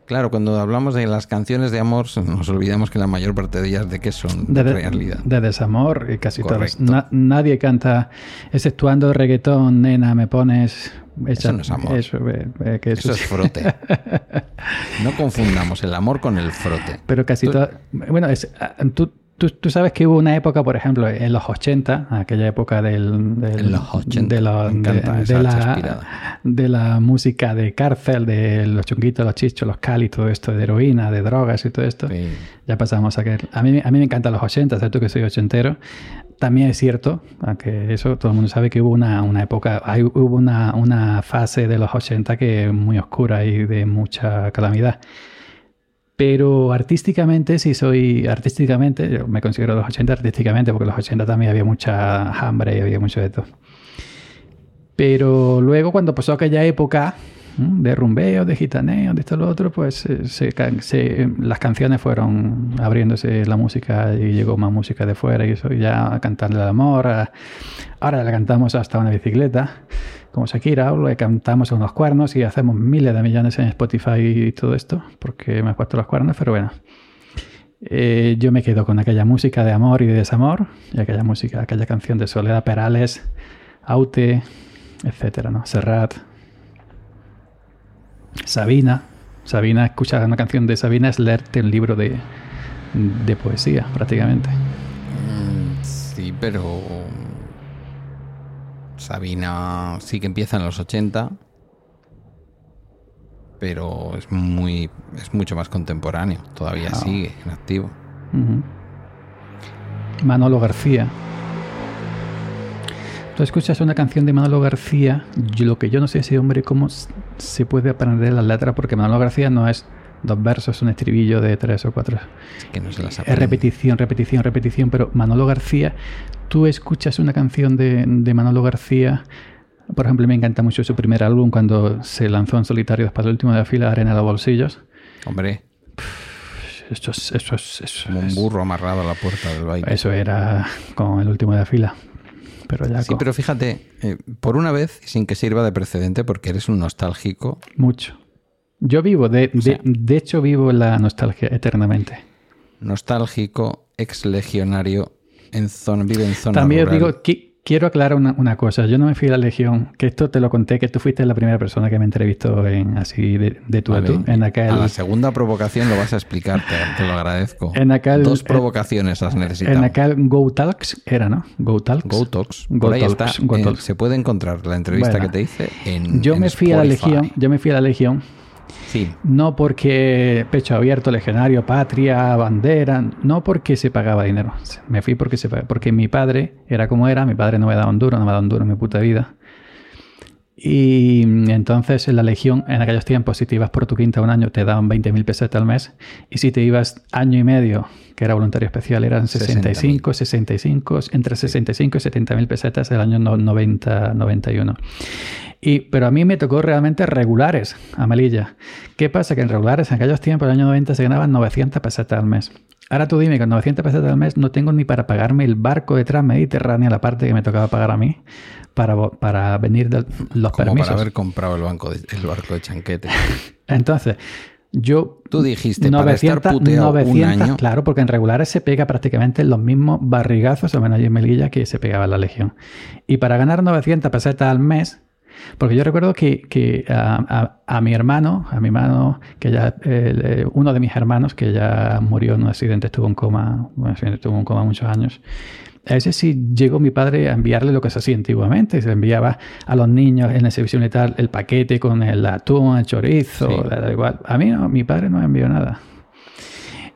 Claro, cuando hablamos de las canciones de amor, nos olvidamos que la mayor parte de ellas de qué son de, realidad. de desamor y casi todas. Correcto. Na- nadie canta, exceptuando reggaetón, nena, me pones... Eso no es amor. Eso, eh, eh, que Eso es frote. <laughs> No confundamos el amor con el frote. Pero casi todo. Bueno, es, ah, tú, tú- tú sabes que hubo una época, por ejemplo, en los 80, aquella época del. del- En los 80, De, la- de- de de música de cárcel, de los chunguitos, los chichos, los cali, todo esto, de heroína, de drogas y todo esto. Sí. Ya pasamos a que. A mí, a mí me encantan los 80, ¿sabes tú que soy ochentero? También es cierto, aunque eso todo el mundo sabe que hubo una, una época, hay, hubo una, una fase de los 80 que es muy oscura y de mucha calamidad. Pero artísticamente, si soy artísticamente, yo me considero los 80 artísticamente, porque los 80 también había mucha hambre y había mucho de todo. Pero luego, cuando pasó aquella época de rumbeo, de gitaneo, de esto lo otro, pues eh, se se- las canciones fueron abriéndose la música y llegó más música de fuera y eso, ya a cantarle el amor. ahora la cantamos hasta una bicicleta, como Shakira, le cantamos a unos cuernos y hacemos miles de millones en Spotify y todo esto, porque me he puesto los cuernos, pero bueno. Eh, yo me quedo con aquella música de amor y de desamor, y aquella música, aquella canción de Soledad Perales, Aute, etcétera, ¿no? Serrat, Sabina. Sabina, escuchar una canción de Sabina es leerte un libro de, de poesía, prácticamente. Mm, Sí, pero. Sabina sí que empieza en los 80. pero es muy es mucho más contemporáneo. Todavía sigue en activo. Manolo García. Tú escuchas una canción de Manolo García, lo que yo no sé ese hombre cómo se puede aprender las letras, porque Manolo García no es dos versos, un estribillo de tres o cuatro. Es que no se las Es aprende. repetición, repetición, repetición, pero Manolo García, tú escuchas una canción de, de Manolo García, por ejemplo, me encanta mucho su primer álbum cuando se lanzó en solitario después del último de la fila, Arena de los Bolsillos. Hombre, Eso es, eso es, eso como un burro amarrado a la puerta del baile. Eso era con el último de la fila. Pero ya Sí, con- pero fíjate, eh, por una vez, sin que sirva de precedente, porque eres un nostálgico, mucho. Yo vivo, de, de- sea- de hecho vivo la nostalgia eternamente. nostálgico, ex legionario, en zona, vive en zona También rural. digo, qui- quiero aclarar una, una cosa. Yo no me fui a la Legión, que esto te lo conté, que tú fuiste la primera persona que me entrevistó en así de, de tú a tú, en aquel, A la segunda provocación lo vas a explicar, te, te lo agradezco. En aquel- Dos en- provocaciones has necesitado. en aquel Go Talks, era, ¿no? Go Talks. Go Talks. Go Por ahí Talks, está. Go Eh, Talks. se puede encontrar la entrevista Bueno. que te hice en Yo en me fui a la. Legión, yo me fui a la Legión No porque pecho abierto, legionario, patria, bandera, no porque se pagaba dinero. Me fui porque se pagaba, porque mi padre era como era, mi padre no me daba un duro, no me daba un duro en mi puta vida. Y entonces en la Legión, en aquellos tiempos, si te ibas por tu quinta un año, te daban 20.000 pesetas al mes. Y si te ibas año y medio, que era voluntario especial, eran 65, 65, entre 65 y 70.000 pesetas el año no- 90, 91. Y, pero a mí me tocó realmente regulares, a Melilla. ¿Qué pasa? Que en regulares en aquellos tiempos, en el año 90, se ganaban 900 pesetas al mes. Ahora tú dime, con 900 pesetas al mes no tengo ni para pagarme el barco de Transmediterránea, la parte que me tocaba pagar a mí, para, para venir de los Como permisos. para haber comprado el, banco de- el barco de chanquete. <laughs> Entonces, yo... Tú dijiste, para estar puteado un año. claro, porque en regulares se pega prácticamente los mismos barrigazos, al menos allí en Melilla, que se pegaba en la Legión. Y para ganar 900 pesetas al mes, porque yo recuerdo que, que a, a- a mi hermano, a mi hermano, que ya, eh, uno de mis hermanos, que ya murió en un accidente, estuvo en coma, estuvo en coma muchos años. A ese sí llegó mi padre a enviarle lo que se hacía antiguamente. Se enviaba a los niños en la exhibición y tal el paquete con el atún, el chorizo, Sí. da igual. A mí no, mi padre no me envió nada.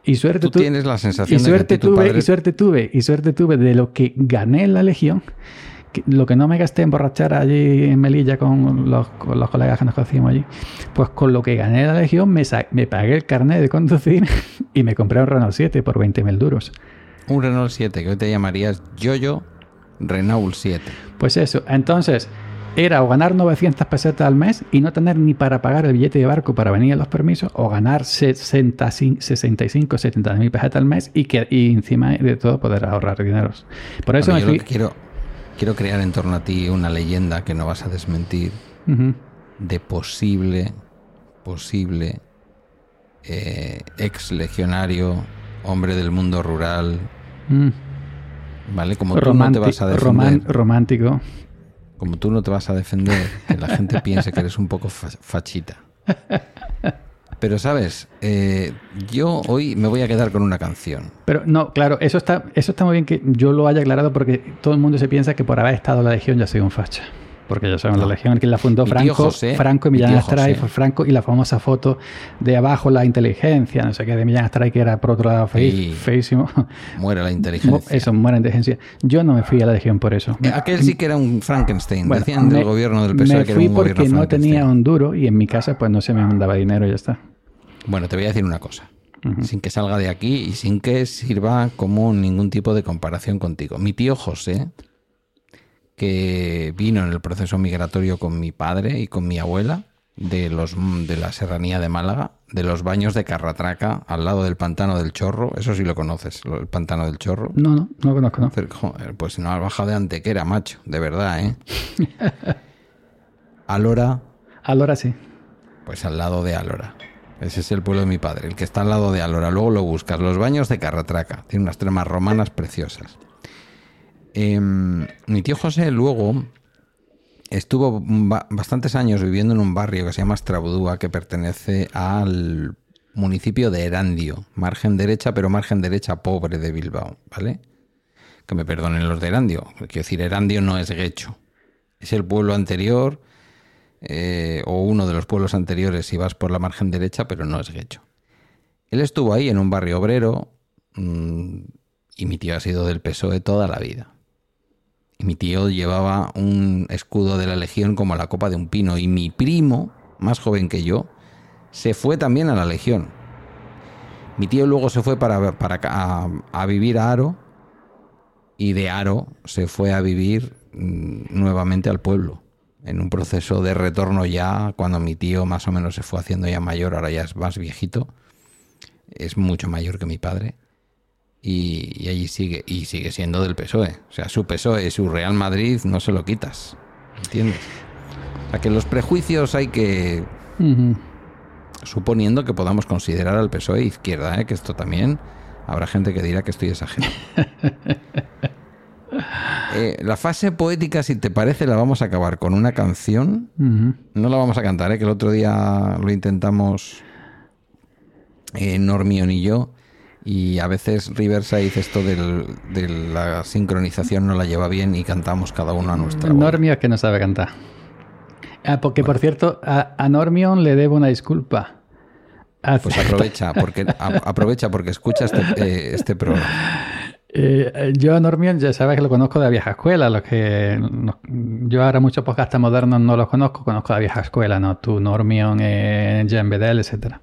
Y suerte Tú tu- tienes la y sensación de que suerte tu tuve, padre- y suerte tuve, y suerte tuve de lo que gané en la Legión, lo que no me gasté en borrachar allí en Melilla con los, con los colegas que nos conocíamos allí, pues con lo que gané la Legión me, me pagué el carnet de conducir <laughs> y me compré un Renault 7 por 20.000 duros. Un Renault 7, que hoy te llamarías Yoyo Renault 7. Pues eso, entonces era o ganar 900 pesetas al mes y no tener ni para pagar el billete de barco para venir a los permisos, o ganar 60, 65, 70 mil pesetas al mes y, que, y encima de todo poder ahorrar dineros. Por eso Bueno, me yo lo fui... que quiero, quiero crear en torno a ti una leyenda que no vas a desmentir de posible, posible eh, ex legionario, hombre del mundo rural, Mm. ¿vale? Como tú no te vas a defender, romántico. como tú no te vas a defender, que la gente piense que eres un poco fa- fachita. <laughs> Pero sabes, Eh, yo hoy me voy a quedar con una canción. Pero no, claro, eso está, eso está muy bien que yo lo haya aclarado porque todo el mundo se piensa que por haber estado en la Legión ya soy un facha. Porque ya sabemos, No. la Legión, quien la fundó Franco, José, Franco y mi Millán Astray, fue Franco y la famosa foto de abajo la inteligencia, no sé qué, de Millán Astray, que era por otro lado fe- feísimo. Muere la inteligencia. Eso, muera inteligencia. Yo no me fui a la Legión por eso. Eh, Aquel sí que era un Frankenstein. Bueno, Decían del me- gobierno del PSOE me que era fui un gobierno porque no tenía un duro y en mi casa pues no se me mandaba dinero y ya está. Bueno, te voy a decir una cosa. Sin que salga de aquí y sin que sirva como ningún tipo de comparación contigo. Mi tío José, que vino en el proceso migratorio con mi padre y con mi abuela de, los, de la serranía de Málaga, de los baños de Carratraca, al lado del pantano del Chorro. Eso sí lo conoces, el pantano del Chorro. No, no, no lo conozco, ¿no? Pues no has bajado de Antequera, macho. De verdad, ¿eh? <laughs> Alora, Ahora sí. pues al lado de Alora. Ese es el pueblo de mi padre, el que está al lado de Alora. Luego lo buscas. Los baños de Carratraca. Tiene unas tremas romanas preciosas. Em, mi tío José luego estuvo ba- bastantes años viviendo en un barrio que se llama Estrabudúa, que pertenece al municipio de Erandio, margen derecha, pero margen derecha pobre de Bilbao, ¿vale? Que me perdonen los de Erandio. Quiero decir, Erandio no es Guecho. Es el pueblo anterior eh, o uno de los pueblos anteriores si vas por la margen derecha, pero no es Guecho. Él estuvo ahí en un barrio obrero mm, y mi tío ha sido del PSOE toda la vida. Y mi tío llevaba un escudo de la Legión como la copa de un pino. Y mi primo, más joven que yo, se fue también a la Legión. Mi tío luego se fue para, para a, a vivir a Aro y de Aro se fue a vivir mm, nuevamente al pueblo. En un proceso de retorno ya, cuando mi tío más o menos se fue haciendo ya mayor, ahora ya es más viejito, es mucho mayor que mi padre. Y, y allí sigue, y sigue siendo del PSOE. O sea, su PSOE, su Real Madrid, no se lo quitas. ¿Entiendes? O sea, que los prejuicios hay que suponiendo que podamos considerar al PSOE izquierda, ¿eh? que esto también habrá gente que dirá que estoy exagerando. <laughs> Eh, la fase poética, si te parece, la vamos a acabar con una canción. No la vamos a cantar, ¿eh? que el otro día lo intentamos eh, Normion y yo. Y a veces Riverside esto del- de la sincronización no la lleva bien y cantamos cada uno a nuestra bola. Normio es que no sabe cantar. Ah, porque, por cierto, a, a Normion le debo una disculpa. Pues aprovecha porque, a- aprovecha porque escucha este, eh, este programa. Eh, yo a Normion ya sabes que lo conozco de la vieja escuela. Los que no- yo ahora muchos podcasts modernos no los conozco, conozco la vieja escuela, ¿no? Tú, Normion, eh, Jean Bedel, etc.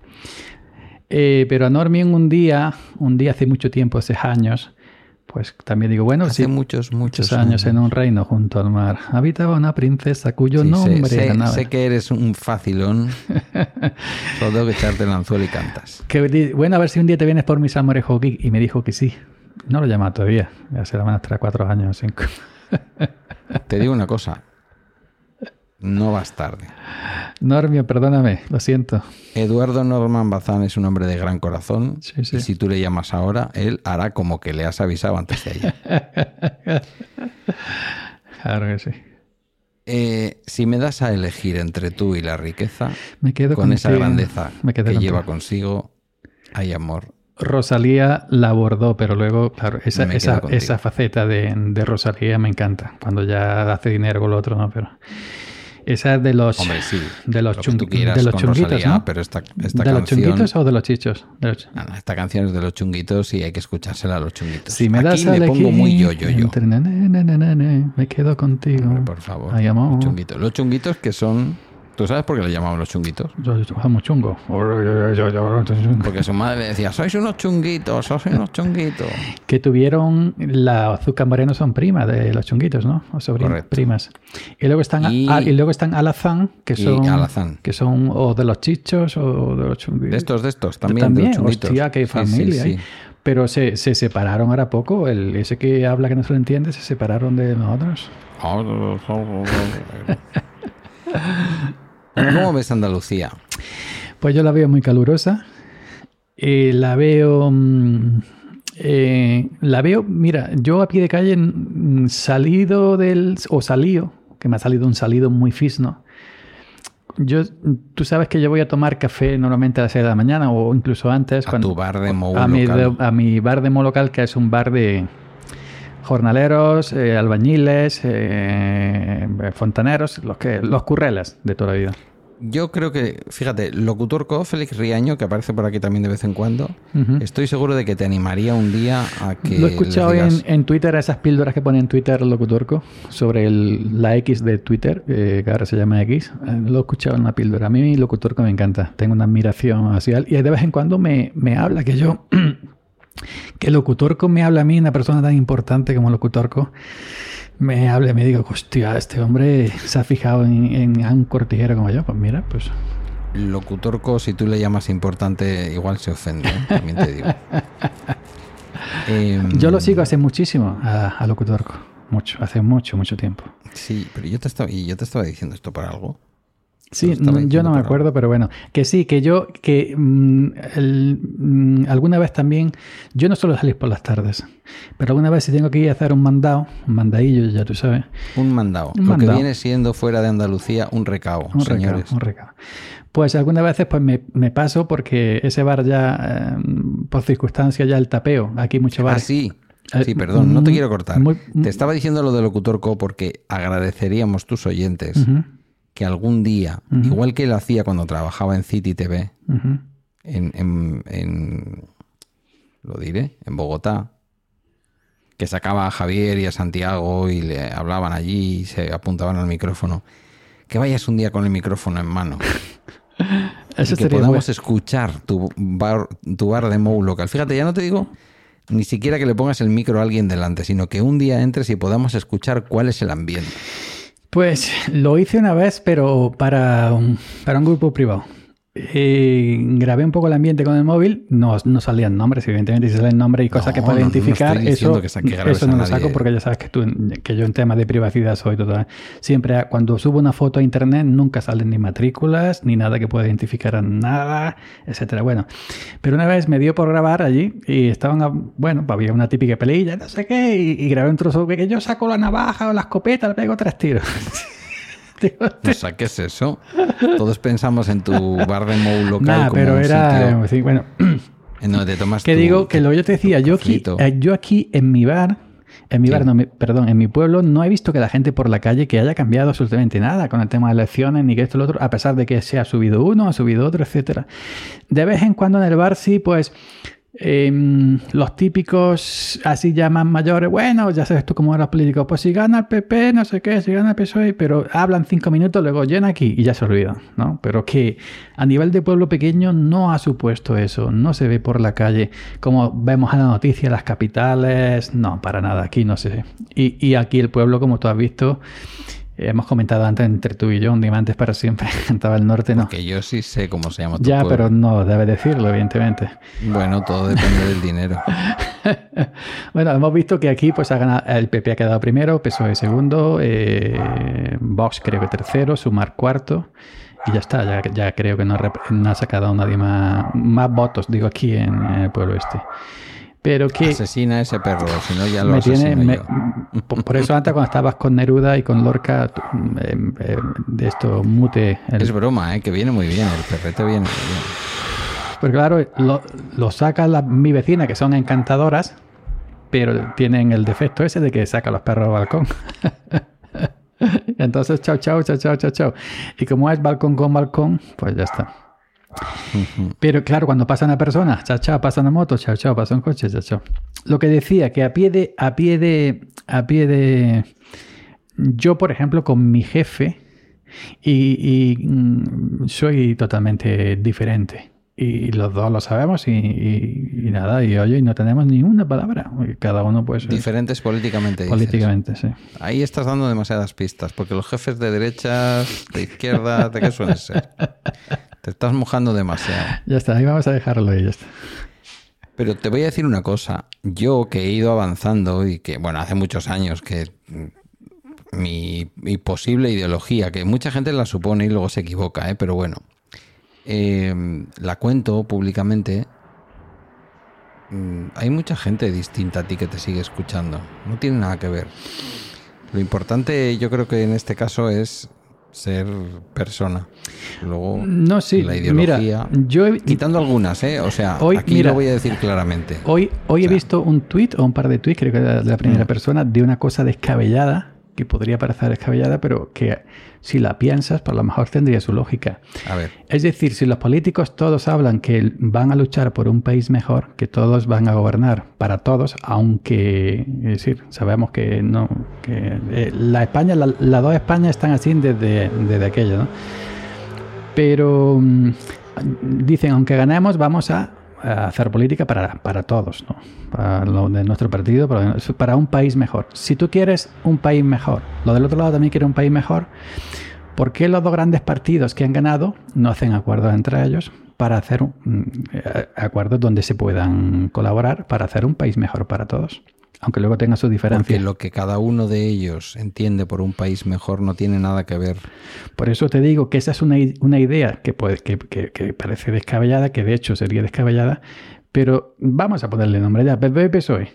pero a Normion un día, un día hace mucho tiempo, hace años, pues también digo, bueno, Hace sí, muchos, muchos años en un reino junto al mar habitaba una princesa cuyo Sí, nombre sé, era sé que eres un facilón. <laughs> Solo tengo que echarte el anzuelo y cantas. Que bueno, a ver si un día te vienes por mis amores Geek. Y me dijo que sí. No lo llama todavía. Ya será más 3, 4 años, 5. <laughs> Te digo una cosa. No vas tarde. Normio, perdóname, lo siento. Eduardo Norman Bazán es un hombre de gran corazón. Sí, sí. Y si tú le llamas ahora, él hará como que le has avisado antes de ayer. <laughs> Claro que sí. Eh, si me das a elegir entre tú y la riqueza, Me quedo con esa grandeza Me quedo que contigo. lleva consigo, hay amor. Rosalía la abordó, pero luego, claro, esa, esa, esa faceta de, de Rosalía me encanta. Cuando ya hace dinero con lo otro, ¿no? Pero esa es de los, Hombre, sí. de los, lo chung- de los chunguitos, Rosalía, ¿no? pero esta, esta ¿De los canción... chunguitos o de los chichos? De los- Ah, no, esta canción es de los chunguitos y hay que escuchársela a los chunguitos. Si me Aquí das a me elegir pongo muy yo, yo, yo. entre na, na, na, me quedo contigo. Hombre, por favor. Ay, amor. Los chunguitos. Los chunguitos que son... ¿Tú sabes por qué le llamamos los chunguitos? Yo, yo, yo, muy chungo. Porque su madre le decía, sois unos chunguitos, sois unos <laughs> chunguitos. Que tuvieron la azúcar moreno son primas de los chunguitos, ¿no? O sobrinas, primas. Y luego están Y- a- y luego están alazán, que son alazán. que son o de los chichos o de los chunguitos. De estos, de estos, también, de los chunguitos. hostia, qué Sí, sí, familia. sí. ¿eh? Pero se, se separaron ahora poco. El, ese que habla que no se lo entiende, se separaron de nosotros. <laughs> ¿Cómo ves Andalucía? Pues yo la veo muy calurosa. Eh, la veo. mm, eh, la veo. Mira, yo a pie de calle, mm, salido del. O salío, que me ha salido un salido muy fisno. Yo, tú sabes que yo voy a tomar café normalmente a las 6 de la mañana o incluso antes. A tu bar de Mou a mi, a mi bar de Mo local, que es un bar de jornaleros, eh, albañiles, eh, fontaneros, los, que, los currelas de toda la vida. Yo creo que, fíjate, locutorco Félix Riaño, que aparece por aquí también de vez en cuando, estoy seguro de que te animaría un día a que. Lo he escuchado les en, digas, en Twitter, esas píldoras que pone en Twitter locutorco sobre el- la X de Twitter, eh, que ahora se llama X. Eh, Lo he escuchado en una píldora. A mí locutorco me encanta. Tengo una admiración hacia él. Y de vez en cuando me, me habla que yo... <clears throat> que locutorco me habla a mí, una persona tan importante como locutorco, me habla y me digo, hostia, este hombre se ha fijado en, en un cortijero como yo. Pues mira, pues... Locutorco, si tú le llamas importante, igual se ofende, ¿eh? también te digo. <laughs> Em, Yo lo sigo hace muchísimo a, a locutorco. Mucho, hace mucho, mucho tiempo. Sí, pero yo te estaba, y yo te estaba diciendo esto para algo. Sí, yo no me acuerdo, pero bueno, que sí, que yo, que mm, el- mm, alguna vez también, yo no suelo salir por las tardes, pero alguna vez si tengo que ir a hacer un mandado, un mandadillo, ya tú sabes, Un mandado. Un lo que viene siendo fuera de Andalucía un recao, un señores. un recado. Pues algunas veces pues me, me paso porque ese bar ya, eh, por circunstancias ya el tapeo, aquí mucho bar. Ah, sí. Eh, Sí, perdón, no te mm, quiero cortar. muy- te estaba diciendo lo de Locutorco porque agradeceríamos tus oyentes. Que algún día, igual que él hacía cuando trabajaba en City TV, en, en- en- lo diré, en Bogotá, que sacaba a Javier y a Santiago y le hablaban allí y se apuntaban al micrófono. Que vayas un día con el micrófono en mano <laughs> Eso y que podamos bueno. escuchar tu bar, tu bar de Mou local. Fíjate, ya no te digo ni siquiera que le pongas el micro a alguien delante, sino que un día entres y podamos escuchar cuál es el ambiente. Pues lo hice una vez, pero para un, para un grupo privado. Eh, grabé un poco el ambiente con el móvil, no, no salían nombres, evidentemente si salen nombres y cosas que No, puedes no, no identificar, diciendo eso, que que eso no lo saco porque ya sabes que, tú, que yo en temas de privacidad soy total. Siempre cuando subo una foto a internet nunca salen ni matrículas, ni nada que pueda identificar a nada, etcétera. Bueno, pero una vez me dio por grabar allí y estaban, a- bueno, había una típica peleilla, no sé qué, y, y grabé un trozo que yo saco la navaja o la escopeta, le pego tres tiros. <laughs> O sea, ¿qué es eso? Todos pensamos en tu bar de Mou local Nah, como pero un era, sitio sí, bueno, en donde te tomas que tu- digo que lo que yo te decía, yo aquí, eh, yo aquí en mi bar, en mi Sí. bar, no, mi- perdón, en mi pueblo no he visto que la gente por la calle que haya cambiado absolutamente nada con el tema de elecciones ni que esto lo otro, a pesar de que se ha subido uno, ha subido otro, etcétera. De vez en cuando en el bar sí, pues em, los típicos así más mayores, bueno, ya sabes tú cómo eran los políticos, pues si gana el PP, no sé qué, si gana el PSOE, pero hablan cinco minutos, luego llena aquí y ya se olvidan, ¿no? Pero que a nivel de pueblo pequeño no ha supuesto eso, no se ve por la calle como vemos en la noticia, las capitales, no, para nada, aquí no se ve. Y, y aquí el pueblo, como tú has visto, hemos comentado antes entre tú y yo, un diamantes para siempre, <laughs> cantaba el norte, no. Que yo sí sé cómo se llama tu Ya, pueblo. pero no debe decirlo, evidentemente. Bueno, todo depende del dinero. <laughs> bueno, hemos visto que aquí pues ha ganado, el PP ha quedado primero, PSOE segundo, eh, Vox creo que tercero, Sumar cuarto. Y ya está, ya, ya creo que no, no ha sacado nadie más, más votos, digo, aquí en el pueblo este. Pero que Asesina a ese perro, si no ya lo me tiene... asesino me- yo. <laughs> por, eso antes cuando estabas con Neruda y con Lorca, eh, eh, de esto mute... el- Es broma, ¿eh? que viene muy bien, el perrete viene muy bien. Pues claro, lo, lo saca la- mi vecina, que son encantadoras, pero tienen el defecto ese de que saca los perros al balcón. <laughs> Entonces, chao, chao, chao, chao, chao, chao. Y como es balcón con balcón, pues ya está. Pero claro, cuando pasa una persona, chao, chao, pasa una moto, chao, chao, pasa un coche, chao, chao. Lo que decía, que a pie de, a pie de, a pie de, yo, por ejemplo, con mi jefe, y, y, mm, soy totalmente diferente. Y los dos lo sabemos y, y- y nada, y oye, y no tenemos ni una palabra. Cada uno pues... es Diferentes políticamente. dices. políticamente, sí. Ahí estás dando demasiadas pistas, porque los jefes de derechas, de izquierda, ¿de qué suelen ser? <laughs> Te estás mojando demasiado. Ya está, ahí vamos a dejarlo y ya está. Pero te voy a decir una cosa. Yo que he ido avanzando y que, bueno, hace muchos años que mi, mi posible ideología, que mucha gente la supone y luego se equivoca, ¿eh? pero bueno, eh, la cuento públicamente. Mm, Hay mucha gente distinta a ti que te sigue escuchando. No tiene nada que ver. Lo importante yo creo que en este caso es ser persona. Luego No, sí, la ideología. mira, yo he, Quitando algunas, ¿eh? O sea, Hoy, aquí mira, lo voy a decir claramente. hoy, hoy O he visto un tweet o un par de tweets, creo que de la primera persona, de una cosa descabellada, que podría parecer descabellada, pero que si la piensas, por lo mejor tendría su lógica. A ver, Es decir, si los políticos todos hablan que van a luchar por un país mejor, que todos van a gobernar para todos, aunque, es decir, sabemos que no, que eh, la España, la- las dos Españas están así desde, desde aquello, ¿no? Pero mm, dicen, aunque ganemos, vamos a hacer política para, para todos, ¿no? Para lo de nuestro partido, para, para un país mejor. Si tú quieres un país mejor, lo del otro lado también quiere un país mejor, ¿por qué los dos grandes partidos que han ganado no hacen acuerdos entre ellos para hacer un- mm, eh, acuerdos donde se puedan colaborar para hacer un país mejor para todos? Aunque luego tenga sus porque diferencias. lo que cada uno de ellos entiende por un país mejor no tiene nada que ver. Por eso te digo que esa es una, una idea que, puede, que, que- que parece descabellada, que de hecho sería descabellada, pero vamos a ponerle nombre ya, PP y PSOE.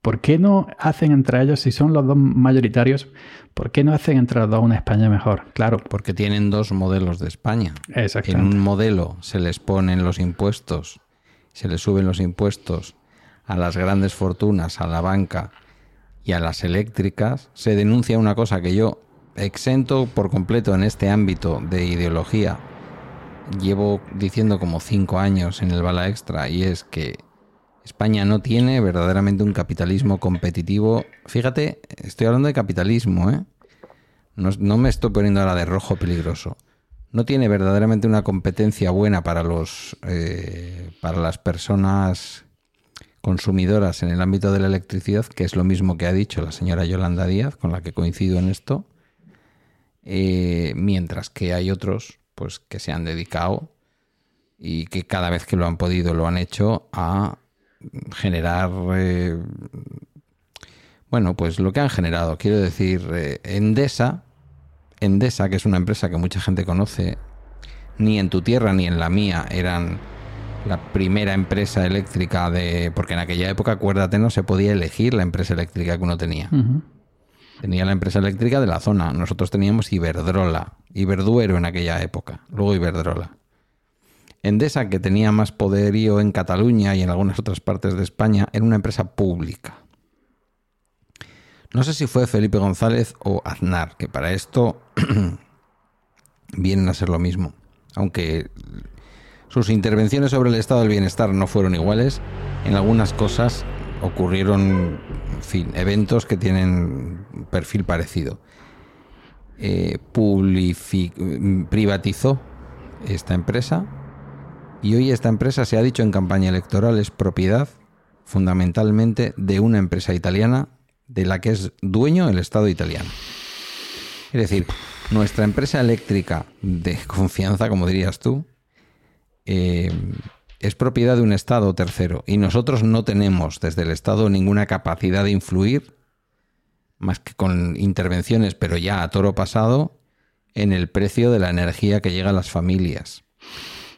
¿Por qué no hacen entre ellos, si son los dos mayoritarios, por qué no hacen entre los dos una España mejor? Claro, Porque tienen dos modelos de España. En exactamente. un modelo se les ponen los impuestos, se les suben los impuestos a las grandes fortunas, a la banca y a las eléctricas. Se denuncia una cosa que yo exento por completo en este ámbito de ideología, llevo diciendo como cinco años en el Bala Extra y es que España no tiene verdaderamente un capitalismo competitivo. Fíjate, estoy hablando de capitalismo, ¿eh? No, me estoy poniendo ahora de rojo peligroso. No tiene verdaderamente una competencia buena para los eh, para las personas consumidoras en el ámbito de la electricidad, que es lo mismo que ha dicho la señora Yolanda Díaz, con la que coincido en esto, eh, mientras que hay otros pues que se han dedicado y que cada vez que lo han podido lo han hecho a generar eh, bueno pues lo que han generado. Quiero decir eh, Endesa Endesa que es una empresa que mucha gente conoce ni en tu tierra ni en la mía eran la primera empresa eléctrica de porque en aquella época acuérdate no se podía elegir la empresa eléctrica que uno tenía tenía la empresa eléctrica de la zona nosotros teníamos Iberdrola Iberduero en aquella época, luego Iberdrola. Endesa, que tenía más poderío en Cataluña y en algunas otras partes de España, era una empresa pública. No sé si fue Felipe González o Aznar, que para esto <clears throat> vienen a ser lo mismo. Aunque sus intervenciones sobre el estado del bienestar no fueron iguales, en algunas cosas ocurrieron eventos que tienen perfil parecido eh, privatizó esta empresa y hoy esta empresa se ha dicho en campaña electoral es propiedad fundamentalmente de una empresa italiana de la que es dueño el Estado italiano. Es decir, nuestra empresa eléctrica de confianza, como dirías tú, eh, es propiedad de un Estado tercero y nosotros no tenemos desde el Estado ninguna capacidad de influir más que con intervenciones, pero ya a toro pasado, en el precio de la energía que llega a las familias.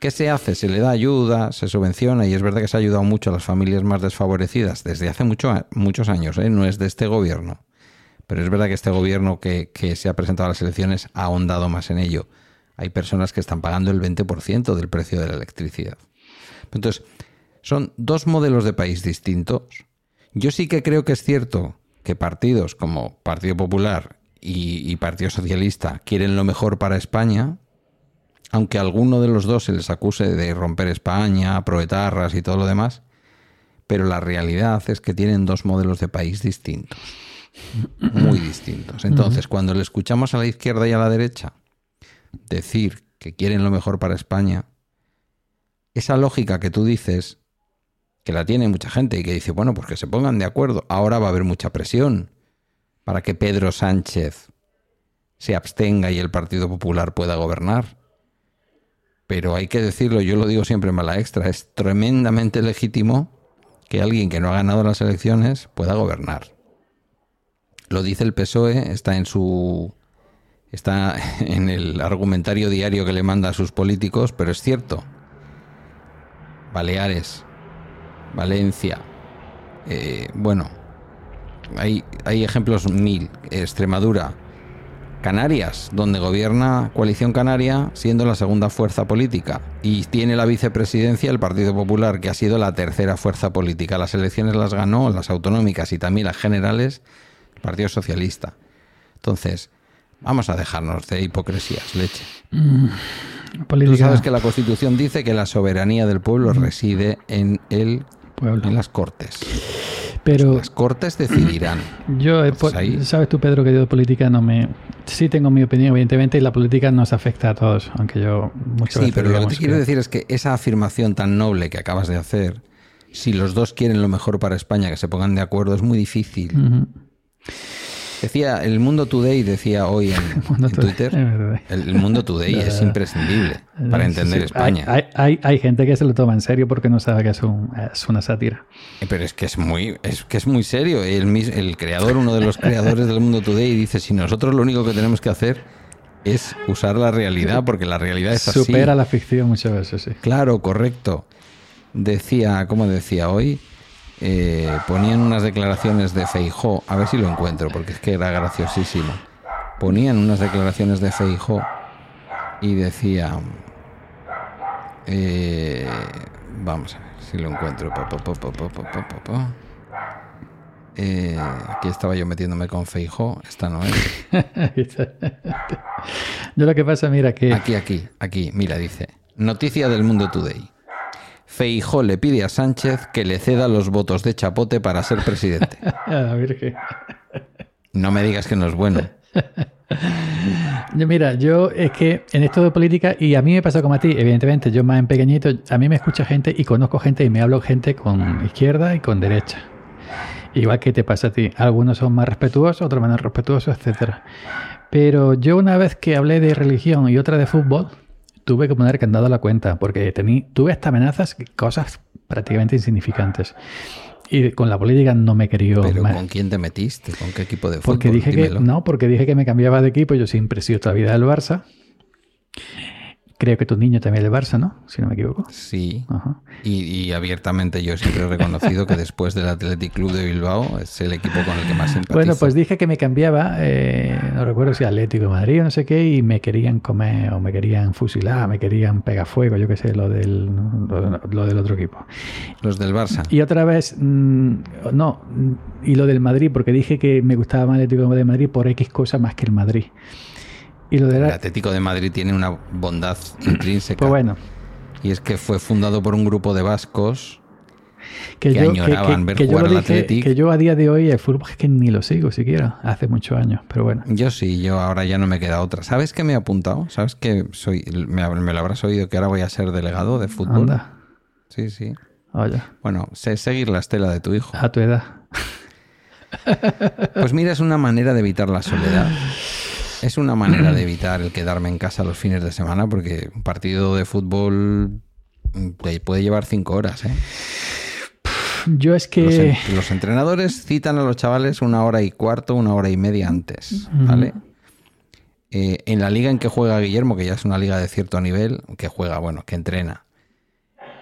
¿Qué se hace? Se le da ayuda, se subvenciona y es verdad que se ha ayudado mucho a las familias más desfavorecidas desde hace mucho, muchos años, ¿eh? no es de este gobierno. Pero es verdad que este gobierno que, que se ha presentado a las elecciones ha ahondado más en ello. Hay personas que están pagando el 20% del precio de la electricidad. Entonces, son dos modelos de país distintos. Yo sí que creo que es cierto que partidos como Partido Popular y, Partido Socialista quieren lo mejor para España, aunque a alguno de los dos se les acuse de romper España, proetarras y todo lo demás, pero la realidad es que tienen dos modelos de país distintos, muy distintos. Entonces, cuando le escuchamos a la izquierda y a la derecha decir que quieren lo mejor para España, esa lógica que tú dices que la tiene mucha gente y que dice, bueno, pues que se pongan de acuerdo. Ahora va a haber mucha presión para que Pedro Sánchez se abstenga y el Partido Popular pueda gobernar. Pero hay que decirlo, yo lo digo siempre en mala extra, es tremendamente legítimo que alguien que no ha ganado las elecciones pueda gobernar. Lo dice el PSOE, está en su está <laughs> en el argumentario diario que le manda a sus políticos, pero es cierto. Baleares, Valencia. Eh, bueno, hay, hay ejemplos mil. Extremadura. Canarias, donde gobierna Coalición Canaria, siendo la segunda fuerza política. Y tiene la vicepresidencia el Partido Popular, que ha sido la tercera fuerza política. Las elecciones las ganó, las autonómicas y también las generales, el Partido Socialista. Entonces, vamos a dejarnos de hipocresías, leche. Mm. Tú sabes que la Constitución dice que la soberanía del pueblo reside en el pueblo, en las Cortes. Pero las Cortes decidirán. <clears throat> Yo, sabes tú, Pedro, que yo de política no me. Sí tengo mi opinión, evidentemente, y la política nos afecta a todos, aunque yo muchas Sí, pero lo que te quiero decir es que esa afirmación tan noble que acabas de hacer, si los dos quieren lo mejor para España, que se pongan de acuerdo, es muy difícil. Decía, el Mundo Today decía hoy en, <laughs> Twitter, el, Mundo Today es imprescindible para entender España. Hay, hay, gente que se lo toma en serio porque no sabe que es, es una sátira. Eh, pero es que es muy, es que es muy serio. El, el creador, uno de los <laughs> creadores del Mundo Today, dice, si nosotros lo único que tenemos que hacer es usar la realidad, porque la realidad es así. Supera la ficción muchas veces, sí. Claro, correcto. Decía, ¿cómo decía hoy? Eh, ponían unas declaraciones de Feijó, a ver si lo encuentro, porque es que era graciosísimo. Ponían unas declaraciones de Feijó y decía, eh, vamos a ver si lo encuentro. Eh, aquí estaba yo metiéndome con Feijo. Esta no es. <laughs> yo lo que pasa, mira que... Aquí, aquí, aquí. Mira, dice. Noticia del Mundo Today. Feijó le pide a Sánchez que le ceda los votos de Chapote para ser presidente. <laughs> a Virgen. No me digas que no es bueno. Mira, yo es que en esto de política, y a mí me pasa como a ti, evidentemente, yo más en pequeñito, a mí me escucha gente y conozco gente y me hablo gente con izquierda y con derecha. Igual que te pasa a ti. Algunos son más respetuosos, otros menos respetuosos, etcétera. Pero yo una vez que hablé de religión y otra de fútbol, tuve que poner candado a la cuenta, porque tuve hasta amenazas, cosas prácticamente insignificantes. Y con la política no me quería. ¿Pero con quién te metiste? ¿Con qué equipo de fútbol? Porque dije que, no, porque dije que me cambiaba de equipo. Yo siempre he sido toda la vida del Barça. Creo que tu niño también es del Barça, ¿no? Si no me equivoco. Sí. Y, abiertamente yo siempre he reconocido que después del Athletic Club de Bilbao es el equipo con el que más simpatizo. Bueno, pues dije que me cambiaba, eh, no recuerdo si Atlético de Madrid o no sé qué, y me querían comer o me querían fusilar, me querían pegar fuego, yo qué sé, lo del, lo, del otro equipo. Los del Barça. Y otra vez, mm, no, y lo del Madrid, porque dije que me gustaba más Atlético de Madrid por X cosa más que el Madrid. El Atlético de Madrid tiene una bondad <clears throat> intrínseca. Pues bueno. Y es que fue fundado por un grupo de vascos que, añoraban ver jugar al Atlético. Que yo a día de hoy el fútbol es que ni lo sigo siquiera, hace muchos años, pero bueno. Yo sí, yo ahora ya no me queda otra. ¿Sabes qué me he apuntado? ¿Sabes que soy me, lo habrás oído que ahora voy a ser delegado de fútbol? Anda. Sí, sí. Oye. Bueno, sé seguir la estela de tu hijo. A tu edad. Pues mira, es una manera de evitar la soledad. <laughs> Es una manera de <clears throat> evitar el quedarme en casa los fines de semana porque un partido de fútbol mm, puede llevar cinco horas. ¿eh? Yo es que... Los, entrenadores citan a los chavales una hora y cuarto, una hora y media antes, ¿vale? Eh, en la liga en que juega Guillermo, que ya es una liga de cierto nivel, que juega, bueno, que entrena,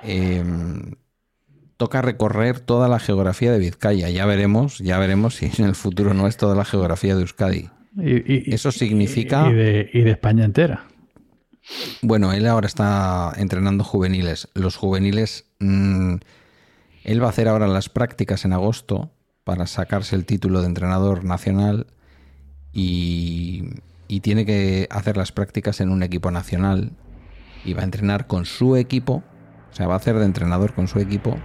em, toca recorrer toda la geografía de Vizcaya. Ya veremos, ya veremos si en el futuro no es toda la geografía de Euskadi. Y, Eso significa... Y de, España entera. Bueno, él ahora está entrenando juveniles. Los juveniles... Mm, él va a hacer ahora las prácticas en agosto para sacarse el título de entrenador nacional y, y tiene que hacer las prácticas en un equipo nacional y va a entrenar con su equipo, o sea, va a hacer de entrenador con su equipo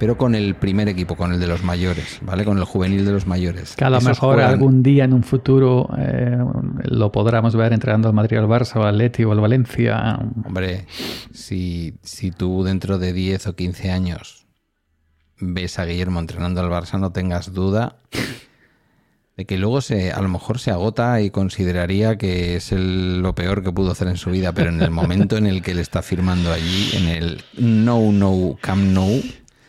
pero con el primer equipo, con el de los mayores, ¿vale? Con el juvenil de los mayores. Que a lo mejor algún día en un futuro eh, lo podremos ver entrenando al Madrid, al Barça, o al Atleti o al Valencia. Hombre, si, si tú dentro de 10 o 15 años ves a Guillermo entrenando al Barça, no tengas duda de que luego se, a lo mejor se agota y consideraría que es lo peor que pudo hacer en su vida, pero en el momento en el que le está firmando allí, en el no, no, come no,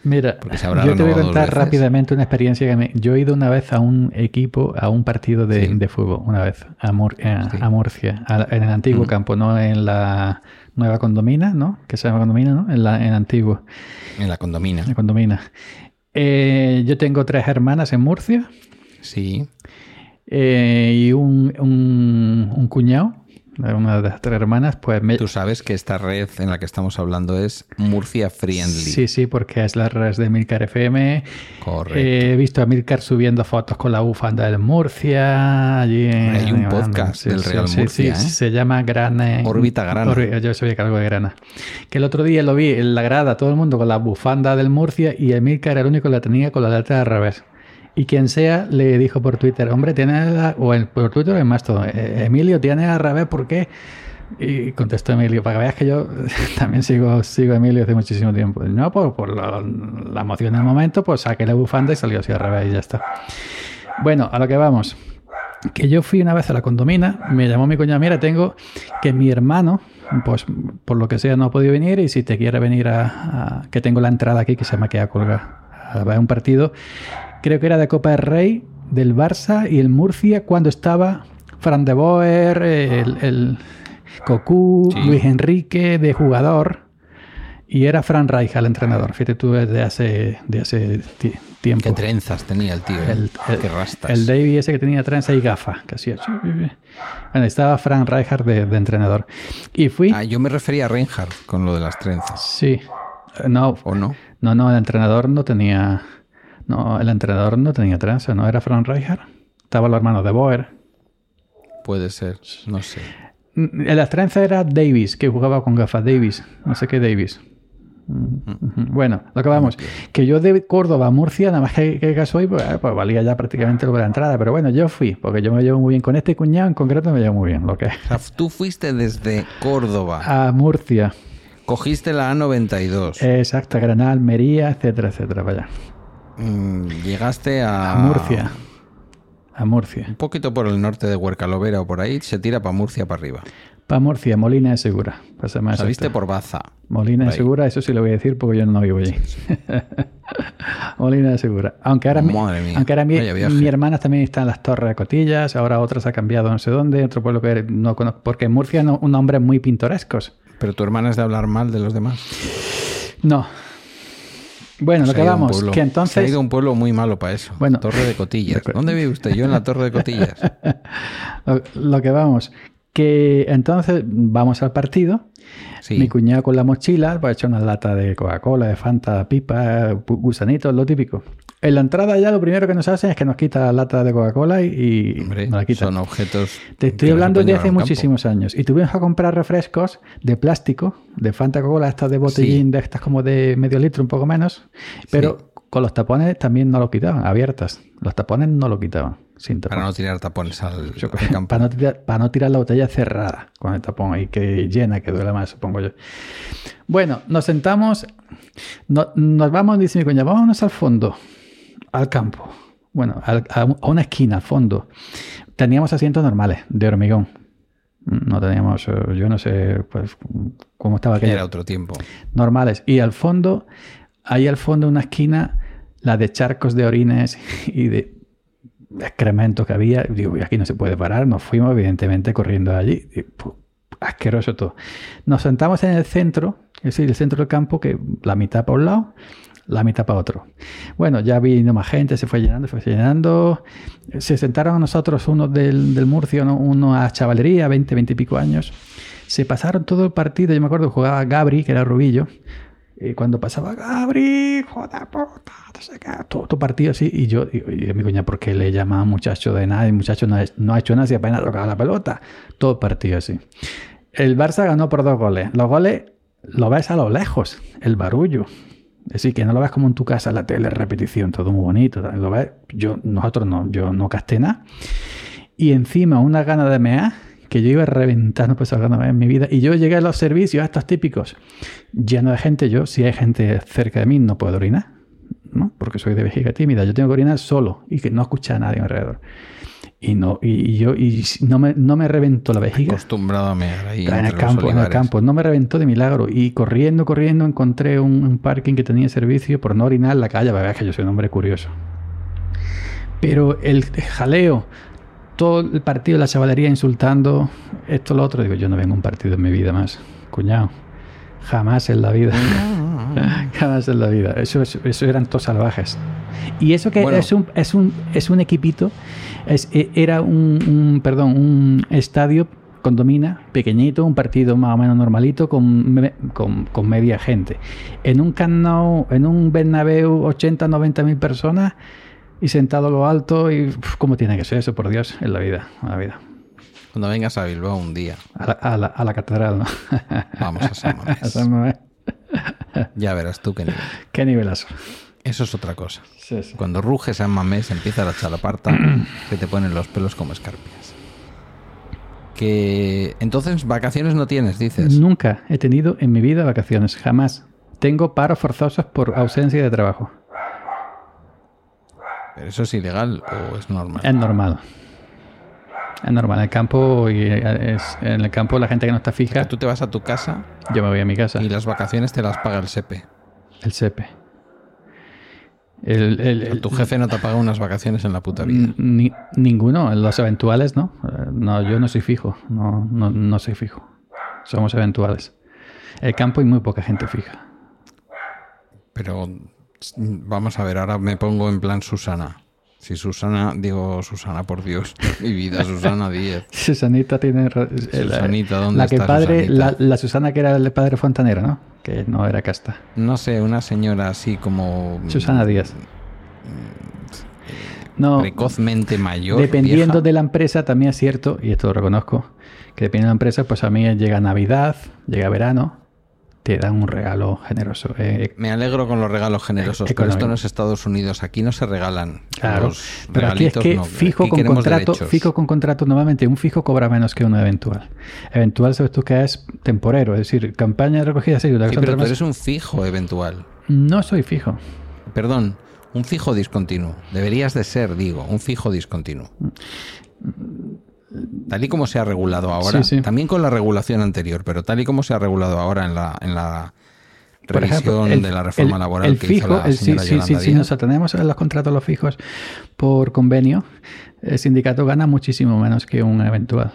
Mira, yo te voy a contar rápidamente una experiencia que me... Yo he ido una vez a un equipo, a un partido de, fútbol, una vez, a, a Murcia, en el antiguo campo, no en la nueva condomina, ¿no? Que se llama condomina, ¿no? En la en antiguo. En la condomina. En condomina. Eh, yo tengo tres hermanas en Murcia. Sí. Eh, y un, un, un cuñado una de las tres hermanas, pues... Tú sabes que esta red en la que estamos hablando es Murcia Friendly. Sí, sí, porque es la red de Milcar FM. Correcto. he visto a Milcar subiendo fotos con la bufanda de Murcia. Allí Hay un podcast del Real Murcia, ¿eh? Se llama Grana. Órbita Grana. yo sabía que algo de Grana. Que el otro día lo vi en la grada, todo el mundo con la bufanda del Murcia y Milcar era el único que la tenía con la letra al revés. Y quien sea le dijo por Twitter, hombre, tiene o en, por Twitter en más todo, eh, Emilio, tiene al revés, ¿por qué? Y contestó Emilio, para que veas que yo <laughs> también sigo, sigo a Emilio hace muchísimo tiempo. No, por, por la, la, emoción del momento, pues saqué la bufanda y salió así al revés y ya está. Bueno, a lo que vamos. Que yo fui una vez a la condomina, me llamó mi cuñado, mira, tengo que mi hermano, pues por lo que sea no ha podido venir y si te quiere venir a, que tengo la entrada aquí que se me queda colgada a un partido creo que era de Copa del Rey, del Barça y el Murcia cuando estaba Fran de Boer, el, el Cocu, Luis Enrique de jugador y era Fran Reich el entrenador. Fíjate tú desde hace, de hace tiempo. Qué trenzas tenía el tío, ¿eh? el, qué rastas. El Davey ese que tenía trenza y gafa, que hacía. Bueno, estaba Fran Rijkaard de, de, entrenador. Y fui. Ah, yo me refería a Reinhardt con lo de las trenzas. Sí. No. ¿O no? No, no, el entrenador no tenía No, el entrenador no tenía tranza, ¿no? Era Frank Rijkaard. Estaba los hermanos de Boer. Puede ser, no sé. Mm, En las trenzas era Davis, que jugaba con gafas. Davis, no sé qué Davis. Mm. Bueno, lo que vamos, que yo de Córdoba a Murcia, nada más que, que caso hoy, pues, pues valía ya prácticamente lo de la entrada. Pero bueno, yo fui, porque yo me llevo muy bien con este cuñado, en concreto me llevo muy bien. Lo que O sea, tú fuiste desde Córdoba, a Murcia, cogiste la A92, exacto, Granada, Almería, etcétera, etcétera, vaya. Mm, llegaste a, A Murcia, a Murcia. Un poquito por el norte de Huercalovera o por ahí, se tira para Murcia para arriba. Para Murcia, Molina de Segura. ser más Saliste por Baza. Molina de. Segura, eso sí lo voy a decir porque yo no vivo allí. <laughs> Molina de Segura. Aunque ahora, mi, Madre mía, aunque ahora mi, mi hermana también está en las Torres de Cotillas, ahora otras ha cambiado no sé dónde, otro pueblo que no conozco, porque en Murcia no, un nombres muy pintorescos. Pero tu hermana es de hablar mal de los demás. No. Bueno, lo que vamos, pueblo- que Se ha entonces... ido a un pueblo muy malo para eso. Bueno. Torre de Cotillas. De <laughs> co- ¿Dónde vive usted? Yo en la Torre de Cotillas. <laughs> Lo, lo que vamos, que entonces vamos al partido. Sí. Mi cuñado con la mochila, pues ha hecho una lata de Coca-Cola, de Fanta, pipa, gu- gusanitos, lo típico. En la entrada ya lo primero que nos hacen es que nos quita la lata de Coca-Cola y, y Hombre, nos la quitan. son objetos. Te estoy hablando de hace campo. muchísimos años. Y tuvimos que comprar refrescos de plástico, de Fanta Coca-Cola, estas de botellín, de estas como de medio litro, un poco menos. Pero con los tapones también no lo quitaban, abiertas. Los tapones no lo quitaban, sin tapón. Para no tirar tapones al, Yo al creo- campo. para, no tirar, para no tirar la botella cerrada con el tapón ahí, que llena, que duele más, supongo yo. Bueno, nos sentamos, no- nos vamos, dice mi coña, vámonos al fondo, al campo. Bueno, al- a, a una esquina, al fondo. Teníamos asientos normales, de hormigón. No teníamos, eh, yo no sé pues, cómo estaba aquello Era otro tiempo. normales. Y al fondo, ahí al fondo, una esquina, la de charcos de orines <laughs> y de excrementos que había. Digo, "Uy, aquí no se puede parar. Nos fuimos, evidentemente, corriendo allí. Y, pu, asqueroso todo. Nos sentamos en el centro, es decir, el centro del campo, que la mitad para un lado, la mitad para otro. Bueno, ya vino más gente, se fue llenando, se fue llenando. Se sentaron a nosotros unos del, del Murcio, ¿no? uno a chavalería, 20, 20 y pico años. Se pasaron todo el partido. Yo me acuerdo jugaba Gabri, que era Rubillo. Y cuando pasaba Gabri, hijo de puta, no sé qué, todo, partido así. Y yo, mi coña, ¿por qué le llama muchacho de nada? El muchacho no, no ha hecho nada si apenas tocaba la pelota. Todo partido así. El Barça ganó por dos goles. Los goles lo ves a lo lejos, el barullo. Es decir, que no lo ves como en tu casa, la tele, repetición, todo muy bonito. Lo ves, yo, nosotros no, yo no casté nada. Y encima una gana de mear, que yo iba reventando pues mear en mi vida. Y yo llegué a los servicios, a estos típicos, lleno de gente. Yo, si hay gente cerca de mí, no puedo orinar, ¿no? Porque soy de vejiga tímida. Yo tengo que orinar solo y que no escucha a nadie alrededor. Y no, y, yo, y no me, no me reventó la vejiga. Acostumbrado a mear ahí. en el campo, en el campo. No me reventó de milagro. Y corriendo, corriendo, encontré un, un parking que tenía servicio por no orinar en la calle. verdad es que yo soy un hombre curioso. Pero el jaleo, todo el partido, la chavalería insultando, esto, lo otro. Digo, yo no vengo a un partido en mi vida más. Cuñado. Jamás en la vida. <laughs> Jamás en la vida. Eso, eso, eso eran todos salvajes. Y eso que Bueno. es, un, es, un, es un equipito, es, e- era un, un- perdón, un estadio condomina, pequeñito, un partido más o menos normalito con, me- con, con media gente. En un Camp Nou, en un Bernabéu, 80, 90 mil personas y sentado a lo alto y uf, cómo tiene que ser eso, por Dios, en la vida, en la vida. Cuando vengas a Bilbao un día, A la, a la- a la catedral, ¿no? vamos a San Mamés. <laughs> A San Mamés. Ya verás tú qué nivel. Qué nivelazo. Eso es otra cosa. Sí, sí. Cuando ruge San Mamés, empieza la chalaparta, <clears throat> que te ponen los pelos como escarpias. Que entonces vacaciones no tienes, dices. Nunca he tenido en mi vida vacaciones, jamás. Tengo paros forzosos por ausencia de trabajo. ¿Pero eso es ilegal o es normal? Es normal. Es normal. En el campo, y es- en el campo la gente que no está fija, tú te vas a tu casa yo me voy a mi casa. y las vacaciones te las paga el SEPE. El SEPE. El, el- el- Tu jefe no te paga unas vacaciones en la puta vida. ni- ninguno. Los eventuales, ¿no. Eh, No, yo no soy fijo. No, no, no soy fijo. Somos eventuales. El campo hay muy poca gente fija. Pero vamos a ver, ahora me pongo en plan Susana. Si Susana, digo Susana, por Dios, <laughs> mi vida, Susana 10. <laughs> Susanita tiene. eh, la- Susanita, ¿dónde la que está padre, Susanita? la, la Susana que era el padre Fontanero, ¿no? Que no era casta. No sé, una señora así como... Susana Díaz. No, precozmente mayor. dependiendo vieja. de la empresa, también es cierto, y esto lo reconozco, que dependiendo de la empresa, pues a mí llega Navidad, llega verano, te dan un regalo generoso. Eh, Me alegro con los regalos generosos, pero esto no es Estados Unidos. Aquí no se regalan. Claro, los pero aquí es que no. fijo Aquí con contrato, derechos. fijo con contrato normalmente un fijo cobra menos que uno eventual. Eventual sabes tú que es temporero, es decir, campaña de recogida de. Sí, pero tú eres un fijo eventual. No soy fijo. Perdón, un fijo discontinuo. Deberías de ser, digo, un fijo discontinuo. Tal y como se ha regulado ahora, Sí, sí. también con la regulación anterior, pero tal y como se ha regulado ahora en la, en la revisión ejemplo, el- de la reforma el- laboral el que fijo, hizo la el- sí, si nos atenemos a los contratos los fijos por convenio, el sindicato gana muchísimo menos que un eventual.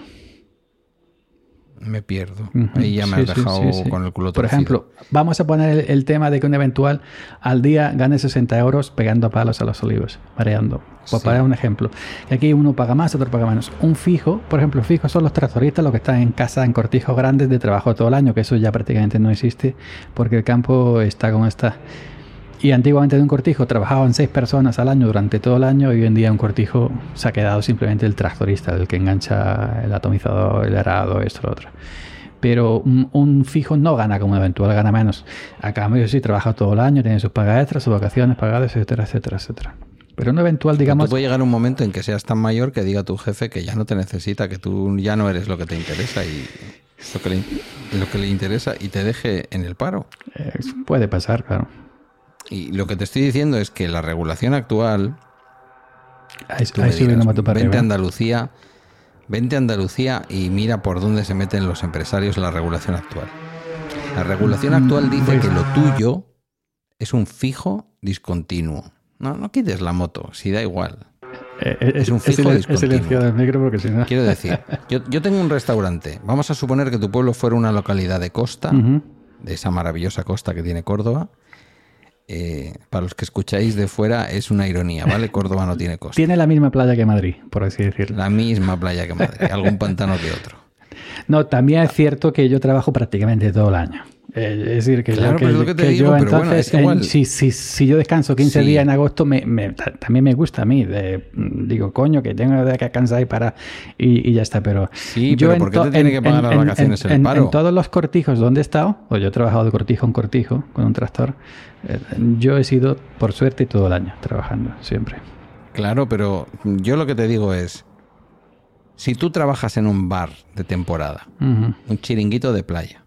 Me pierdo. Ahí ya me Sí, has dejado sí, sí. con el culo Por torcido. ejemplo, vamos a poner el, el tema de que un eventual al día gane 60 euros pegando palos a los olivos, mareando. Sí. poner un ejemplo. Y aquí uno paga más, otro paga menos. Un fijo, por ejemplo, fijos son los tractoristas, los que están en casa en cortijos grandes de trabajo todo el año, que eso ya prácticamente no existe porque el campo está como está. Y antiguamente de un cortijo trabajaban seis personas al año durante todo el año y hoy en día un cortijo se ha quedado simplemente el tractorista, el que engancha el atomizador, el arado, esto, lo otro. Pero un, un fijo no gana como un eventual, gana menos. A cambio, sí, trabaja todo el año, tiene sus pagas extras, sus vacaciones pagadas, etcétera, etcétera, etcétera. Pero un eventual, digamos, puede llegar un momento en que seas tan mayor que diga tu jefe que ya no te necesita, que tú ya no eres lo que te interesa y lo que le, lo que le interesa y te deje en el paro. eh, puede pasar, claro. Y lo que te estoy diciendo es que la regulación actual, Ahí, dirás, vente a arriba. Andalucía, vente a Andalucía y mira por dónde se meten los empresarios en la regulación actual. La regulación actual dice Pues- que lo tuyo es un fijo discontinuo. No, no quites la moto, si da igual. Eh, eh, es un fijo discontinuo. silenciado el micro porque si no... Quiero decir, <laughs> yo, yo tengo un restaurante. Vamos a suponer que tu pueblo fuera una localidad de costa, de esa maravillosa costa que tiene Córdoba. Eh, para los que escucháis de fuera es una ironía, ¿vale? Córdoba no tiene costa. Tiene la misma playa que Madrid, por así decirlo. La misma playa que Madrid, algún pantano que otro. No, también es cierto que yo trabajo prácticamente todo el año. Es decir, que Claro, yo, que, es lo que te que digo, yo pero bueno, entonces, es igual. en- si, si, si yo descanso 15 Sí. días en agosto, me, me- ta- también me gusta a mí. de- mm, digo, coño, que tengo que descansar y para y, y ya está. Pero Sí, yo pero ¿por qué te tiene en- que pagar en- las en- vacaciones el en- paro? En todos los cortijos donde he estado, o yo he trabajado de cortijo en cortijo con un tractor, eh, yo he sido, por suerte, todo el año trabajando, siempre. Claro, pero yo lo que te digo es, si tú trabajas en un bar de temporada, un chiringuito de playa,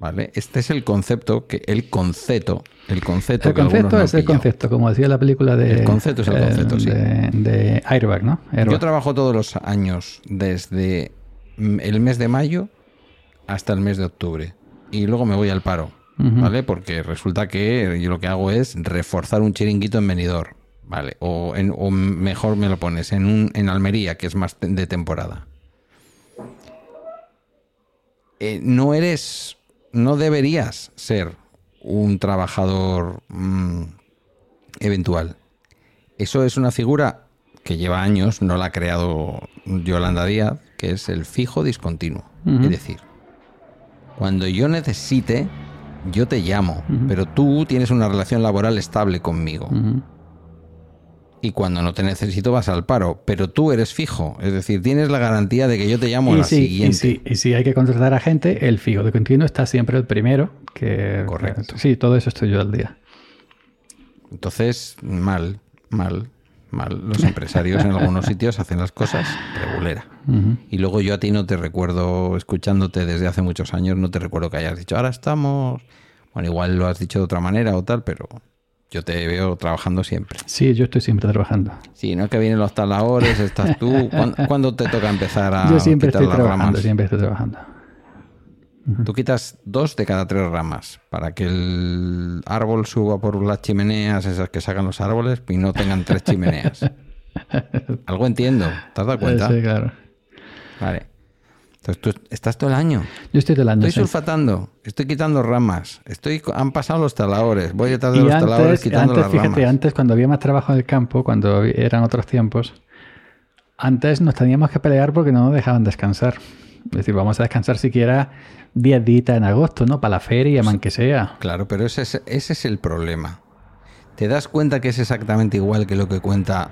¿vale? Este es el concepto, que el concepto, el concepto El concepto es el pillado. concepto, como decía la película de. El concepto es el eh, concepto, sí. de, de Airbag, ¿no? Yo trabajo todos los años desde mm, el mes de mayo hasta el mes de octubre y luego me voy al paro. ¿vale? Porque resulta que yo lo que hago es reforzar un chiringuito en Benidorm, ¿vale? O, en, o mejor me lo pones en, un, en Almería, que es más de temporada. Eh, no eres, no deberías ser un trabajador mm, eventual. Eso es una figura que lleva años, no la ha creado Yolanda Díaz, que es el fijo discontinuo. Es decir, cuando yo necesite, yo te llamo, pero tú tienes una relación laboral estable conmigo. Y cuando no te necesito vas al paro, pero tú eres fijo, es decir, tienes la garantía de que yo te llamo a Y la si, siguiente. y, si, y si hay que contratar a gente, el fijo de continuo está siempre el primero. Que, Correcto. Sí, todo eso estoy yo al día. Entonces, mal, mal, mal. Los empresarios en algunos sitios hacen las cosas regulera. Y luego yo a ti no te recuerdo, escuchándote desde hace muchos años, no te recuerdo que hayas dicho, ahora estamos... Bueno, igual lo has dicho de otra manera o tal, pero yo te veo trabajando siempre. Sí, yo estoy siempre trabajando. Sí, no es que vienen los taladores, estás tú. <laughs> ¿Cuándo, cuándo te toca empezar a yo siempre quitar estoy las trabajando, ramas? siempre estoy trabajando. Tú quitas dos de cada tres ramas para que el árbol suba por las chimeneas, esas que sacan los árboles, y no tengan tres chimeneas. <laughs> Algo entiendo, ¿te has dado cuenta? Sí, claro. Vale. Entonces tú estás todo el año. Yo estoy todo el año. Estoy sí. sulfatando, estoy quitando ramas, estoy han pasado los taladores, voy detrás de Y los taladores antes, quitando antes las fíjate, ramas. antes cuando había más trabajo en el campo, cuando eran otros tiempos, antes nos teníamos que pelear porque no nos dejaban descansar. Es decir, vamos a descansar siquiera 10 días en agosto, ¿no? Para la feria, man que sea. Claro, pero ese es, ese es el problema. ¿Te das cuenta que es exactamente igual que lo que cuenta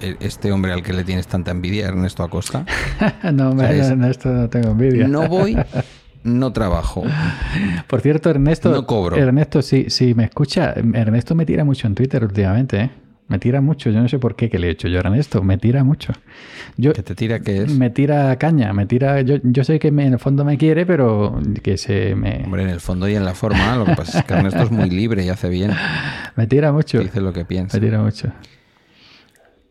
eh, este hombre al que le tienes tanta envidia, Ernesto Acosta? <laughs> no, me. Ernesto, no tengo envidia. No voy, <laughs> no trabajo. Por cierto, Ernesto. No cobro. Ernesto, si, si me escucha, Ernesto me tira mucho en Twitter últimamente, ¿eh? Me tira mucho. Yo no sé por qué que le he hecho yo a Ernesto. Me tira mucho. Yo, ¿Que te tira qué es? me tira caña, me tira. Yo, yo sé que me- en el fondo me quiere, pero que se me, Hombre, en el fondo y en la forma, lo que pasa es que Ernesto es muy libre y hace bien. <laughs> me tira mucho. Dice lo que piensa. Me tira mucho.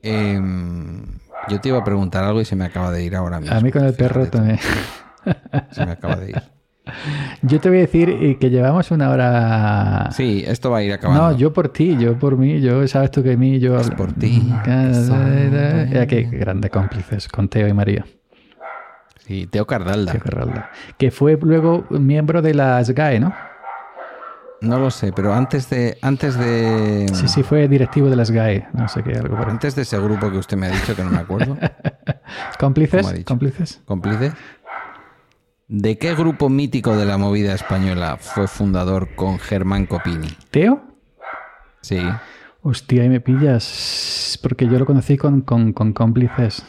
Em, yo te iba a preguntar algo y se me acaba de ir ahora mismo. A mí con el perro también. Se me acaba de ir. Yo te voy a decir eh, que llevamos una hora. Sí, esto va a ir acabando. No, yo por ti, yo por mí, yo sabes tú que mí, yo Es por ti. Ya qué grandes cómplices con Teo y María. Sí, Teo Cardalda. Teo Carralda. Que fue luego miembro de las GAE, ¿no? No lo sé, pero antes de antes de Sí, sí, fue directivo de las GAE. No sé qué, algo por antes de ese grupo que usted me ha dicho que no me acuerdo, <laughs> ¿Cómplices? ¿Cómo ha dicho? ¿Cómplices? ¿De qué grupo mítico de la movida española fue fundador con Germán Copini? ¿Teo? Sí. Hostia, ahí me pillas. Porque yo lo conocí con, con, con cómplices.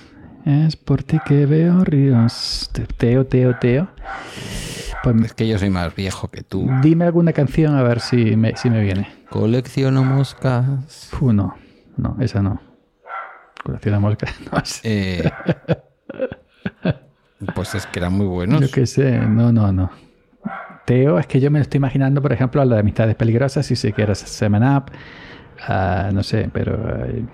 Es por ti que veo ríos. Te- Teo, Teo, Teo. Pues Es que yo soy más viejo que tú. dime alguna canción a ver si me, si me viene. Colecciono moscas. Fu, no. No, esa no. Colecciona moscas. <laughs> No sé. Eh, pues es que eran muy buenos. Yo qué sé. No, no, no. Teo, es que yo me lo estoy imaginando, por ejemplo, a la de Amistades Peligrosas, si sé que era Seven Up. ah, no sé, pero eh,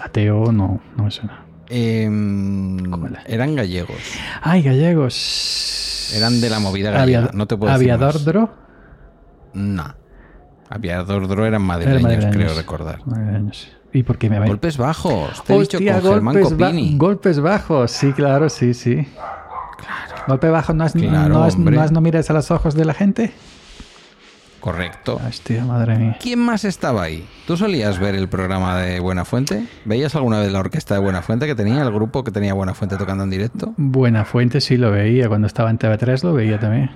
a Teo no, no me suena. Em, eran gallegos. ¡Ay, gallegos! Eran de la movida gallega, Aviad- no te puedo decir Aviador más. Dro. No. Aviador Dro eran Era madrileños, madrileños. creo recordar. Madrileños. ¿Y por qué me va Golpes bajos. Te he dicho con Germán golpes, ba- Copini. golpes bajos, sí, claro, sí, sí. Golpe bajo, ¿no Claro, no, hombre. no no mires a los ojos de la gente? Correcto. Hostia, madre mía. ¿Quién más estaba ahí? ¿Tú solías ver el programa de Buena Fuente? ¿Veías alguna vez la orquesta de Buena Fuente que tenía, el grupo que tenía Buena Fuente tocando en directo? Buena Fuente sí lo veía, cuando estaba en TV3 lo veía también.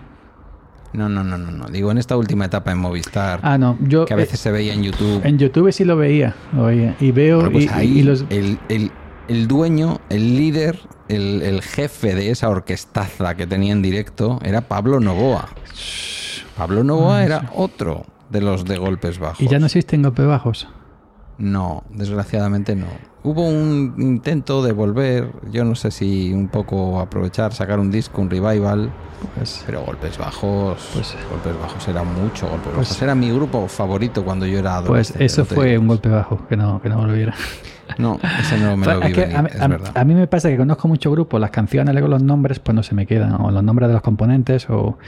No, no, no, no, no. Digo, en esta última etapa en Movistar, Ah, no, yo que a veces se veía en YouTube. en YouTube sí lo veía, lo veía. Y veo Bueno, pues y, ahí y los... el, el- el dueño, el líder, el, el jefe de esa orquestaza que tenía en directo era Pablo Novoa. Pablo Novoa era otro de los de golpes bajos. Ah, Y ya no existen golpes bajos. No, desgraciadamente no. Hubo un intento de volver, yo no sé si un poco aprovechar, sacar un disco, un revival, Pues, pero golpes bajos, Pues- golpes bajos era mucho, golpes Pues- bajos era mi grupo favorito cuando yo era pues adolescente. eso no te fue un golpe bajo, que no, que no volviera. No, ese no me Pues lo vi venir, a, mí- es a- verdad. a mí me pasa que conozco muchos grupos, las canciones, luego los nombres, pues no se me quedan, o los nombres de los componentes, o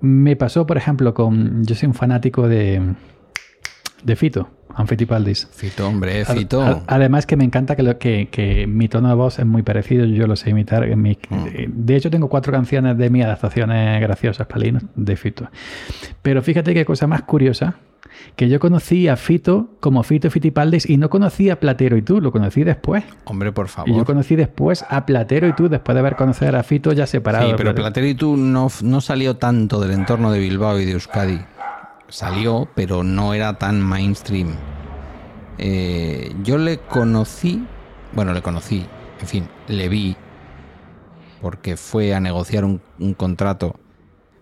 me pasó, por ejemplo, con, yo soy un fanático de, de Fito, Anfitipaldis. Fito, hombre, Fito. Ad- Además que me encanta que, lo, que, que mi tono de voz es muy parecido, yo lo sé imitar. en mi- Mm. eh, De hecho, tengo cuatro canciones de mi adaptaciones graciosas, Palino, de Fito. Pero fíjate qué cosa más curiosa, que yo conocí a Fito como Fito Fitipaldis y no conocía a Platero y tú, lo conocí después. Hombre, por Y yo favor. conocí después a Platero y tú, después de haber conocido a Fito ya separado. Sí, pero Platero. Platero y tú no, no salió tanto del entorno de Bilbao y de Euskadi. Salió, pero no era tan mainstream. Eh, yo le conocí, bueno, le conocí, en fin, le vi, porque fue a negociar un, contrato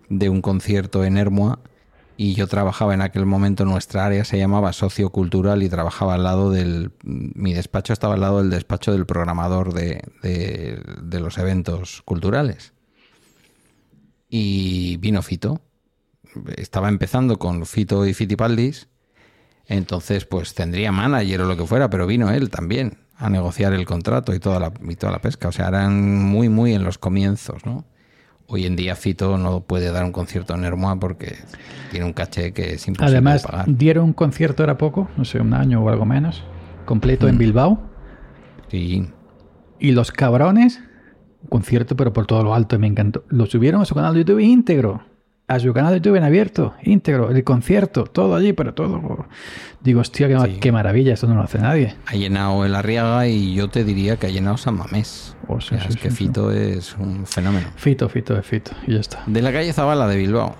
de un concierto en Hermoa y yo trabajaba en aquel momento, nuestra área se llamaba sociocultural y trabajaba al lado del, mi despacho estaba al lado del despacho del programador de- de los eventos culturales. Y vino Fito, estaba empezando con Fito y Fitipaldis, entonces pues tendría manager o lo que fuera, pero vino él también a negociar el contrato y toda la, y toda la pesca. O sea, eran muy, muy en los comienzos, ¿no? Hoy en día Fito no puede dar un concierto en Hermoa porque tiene un caché que es imposible Además, de pagar. dieron un concierto, era poco, no sé, un año o algo menos, completo Mm. en Bilbao. Sí, Y los cabrones, un concierto, pero por todo lo alto, me encantó. Lo subieron a su canal de YouTube íntegro. A su canal de YouTube en abierto, íntegro, el concierto, todo allí, pero todo. Digo, hostia, qué, Sí. qué maravilla, esto no lo hace nadie. ha llenado el Arriaga y yo te diría que ha llenado San Mamés. Oh, sí, O sea, sí, es que. Fito es un fenómeno. Fito, Fito, es Fito, y ya está. De la calle Zabala de Bilbao.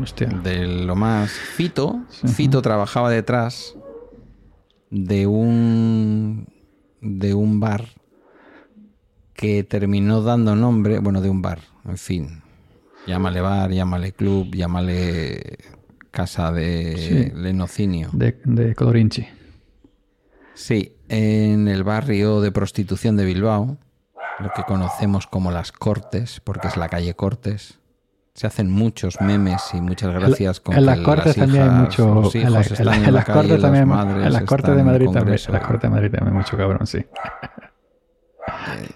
Hostia. De lo más Fito. Fito trabajaba detrás de un de un bar que terminó dando nombre, bueno, de un bar, en fin. Llámale bar, llámale club, llámale casa de Sí. lenocinio. De, de Colorinchi. Sí, en el barrio de prostitución de Bilbao, lo que conocemos como las Cortes, porque es la calle Cortes. Se hacen muchos memes y muchas gracias con en las Cortes también hay mucho. En, las Cortes también. En las Cortes de Madrid también. En las Cortes de Madrid también mucho cabrón, sí.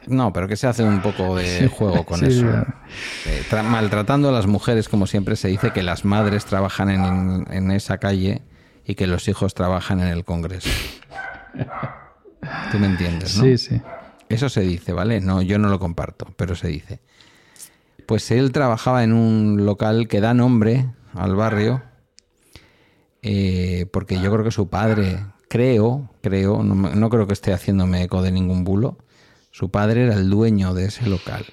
No, pero que se hace un poco de Sí, juego con sí, eso. Eh, tra- maltratando a las mujeres, como siempre se dice que las madres trabajan en, en esa calle y que los hijos trabajan en el Congreso. Tú me entiendes, ¿no? Sí, sí. Eso se dice, ¿vale? No, yo no lo comparto, pero se dice. Pues él trabajaba en un local que da nombre al barrio, eh, porque yo creo que su padre, creo, creo, no, no creo que esté haciéndome eco de ningún bulo, su padre era el dueño de ese local.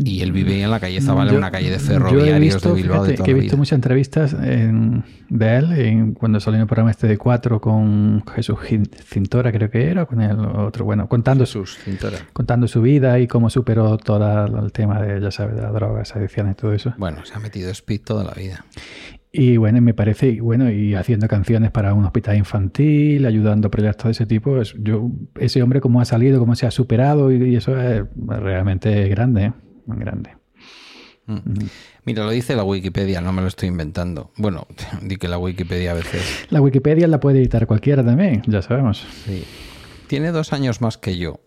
Y él vivía en la calle Zabala, Yo- una calle de yo he ferroviarios visto, de Bilbao de fíjate, toda que he visto muchas entrevistas en- de él en- cuando salió en el programa este de cuatro con Jesús Cintora, creo que era, con el otro, bueno, contando su, Jesús Cintora. contando su vida y cómo superó todo el tema de, ya sabes, de las drogas, adicciones y todo eso. Bueno, se ha metido speed toda la vida. Y bueno, me parece, y bueno, y haciendo canciones para un hospital infantil, ayudando a proyectos de ese tipo, es- yo, ese hombre cómo ha salido, cómo se ha superado, y, y eso es realmente grande, ¿eh? grande. Mm. Mira, lo dice la Wikipedia, no me lo estoy inventando. Bueno, <laughs> di que la Wikipedia a veces <laughs> La Wikipedia la puede editar cualquiera también, ya sabemos. Sí. Tiene dos años más que yo,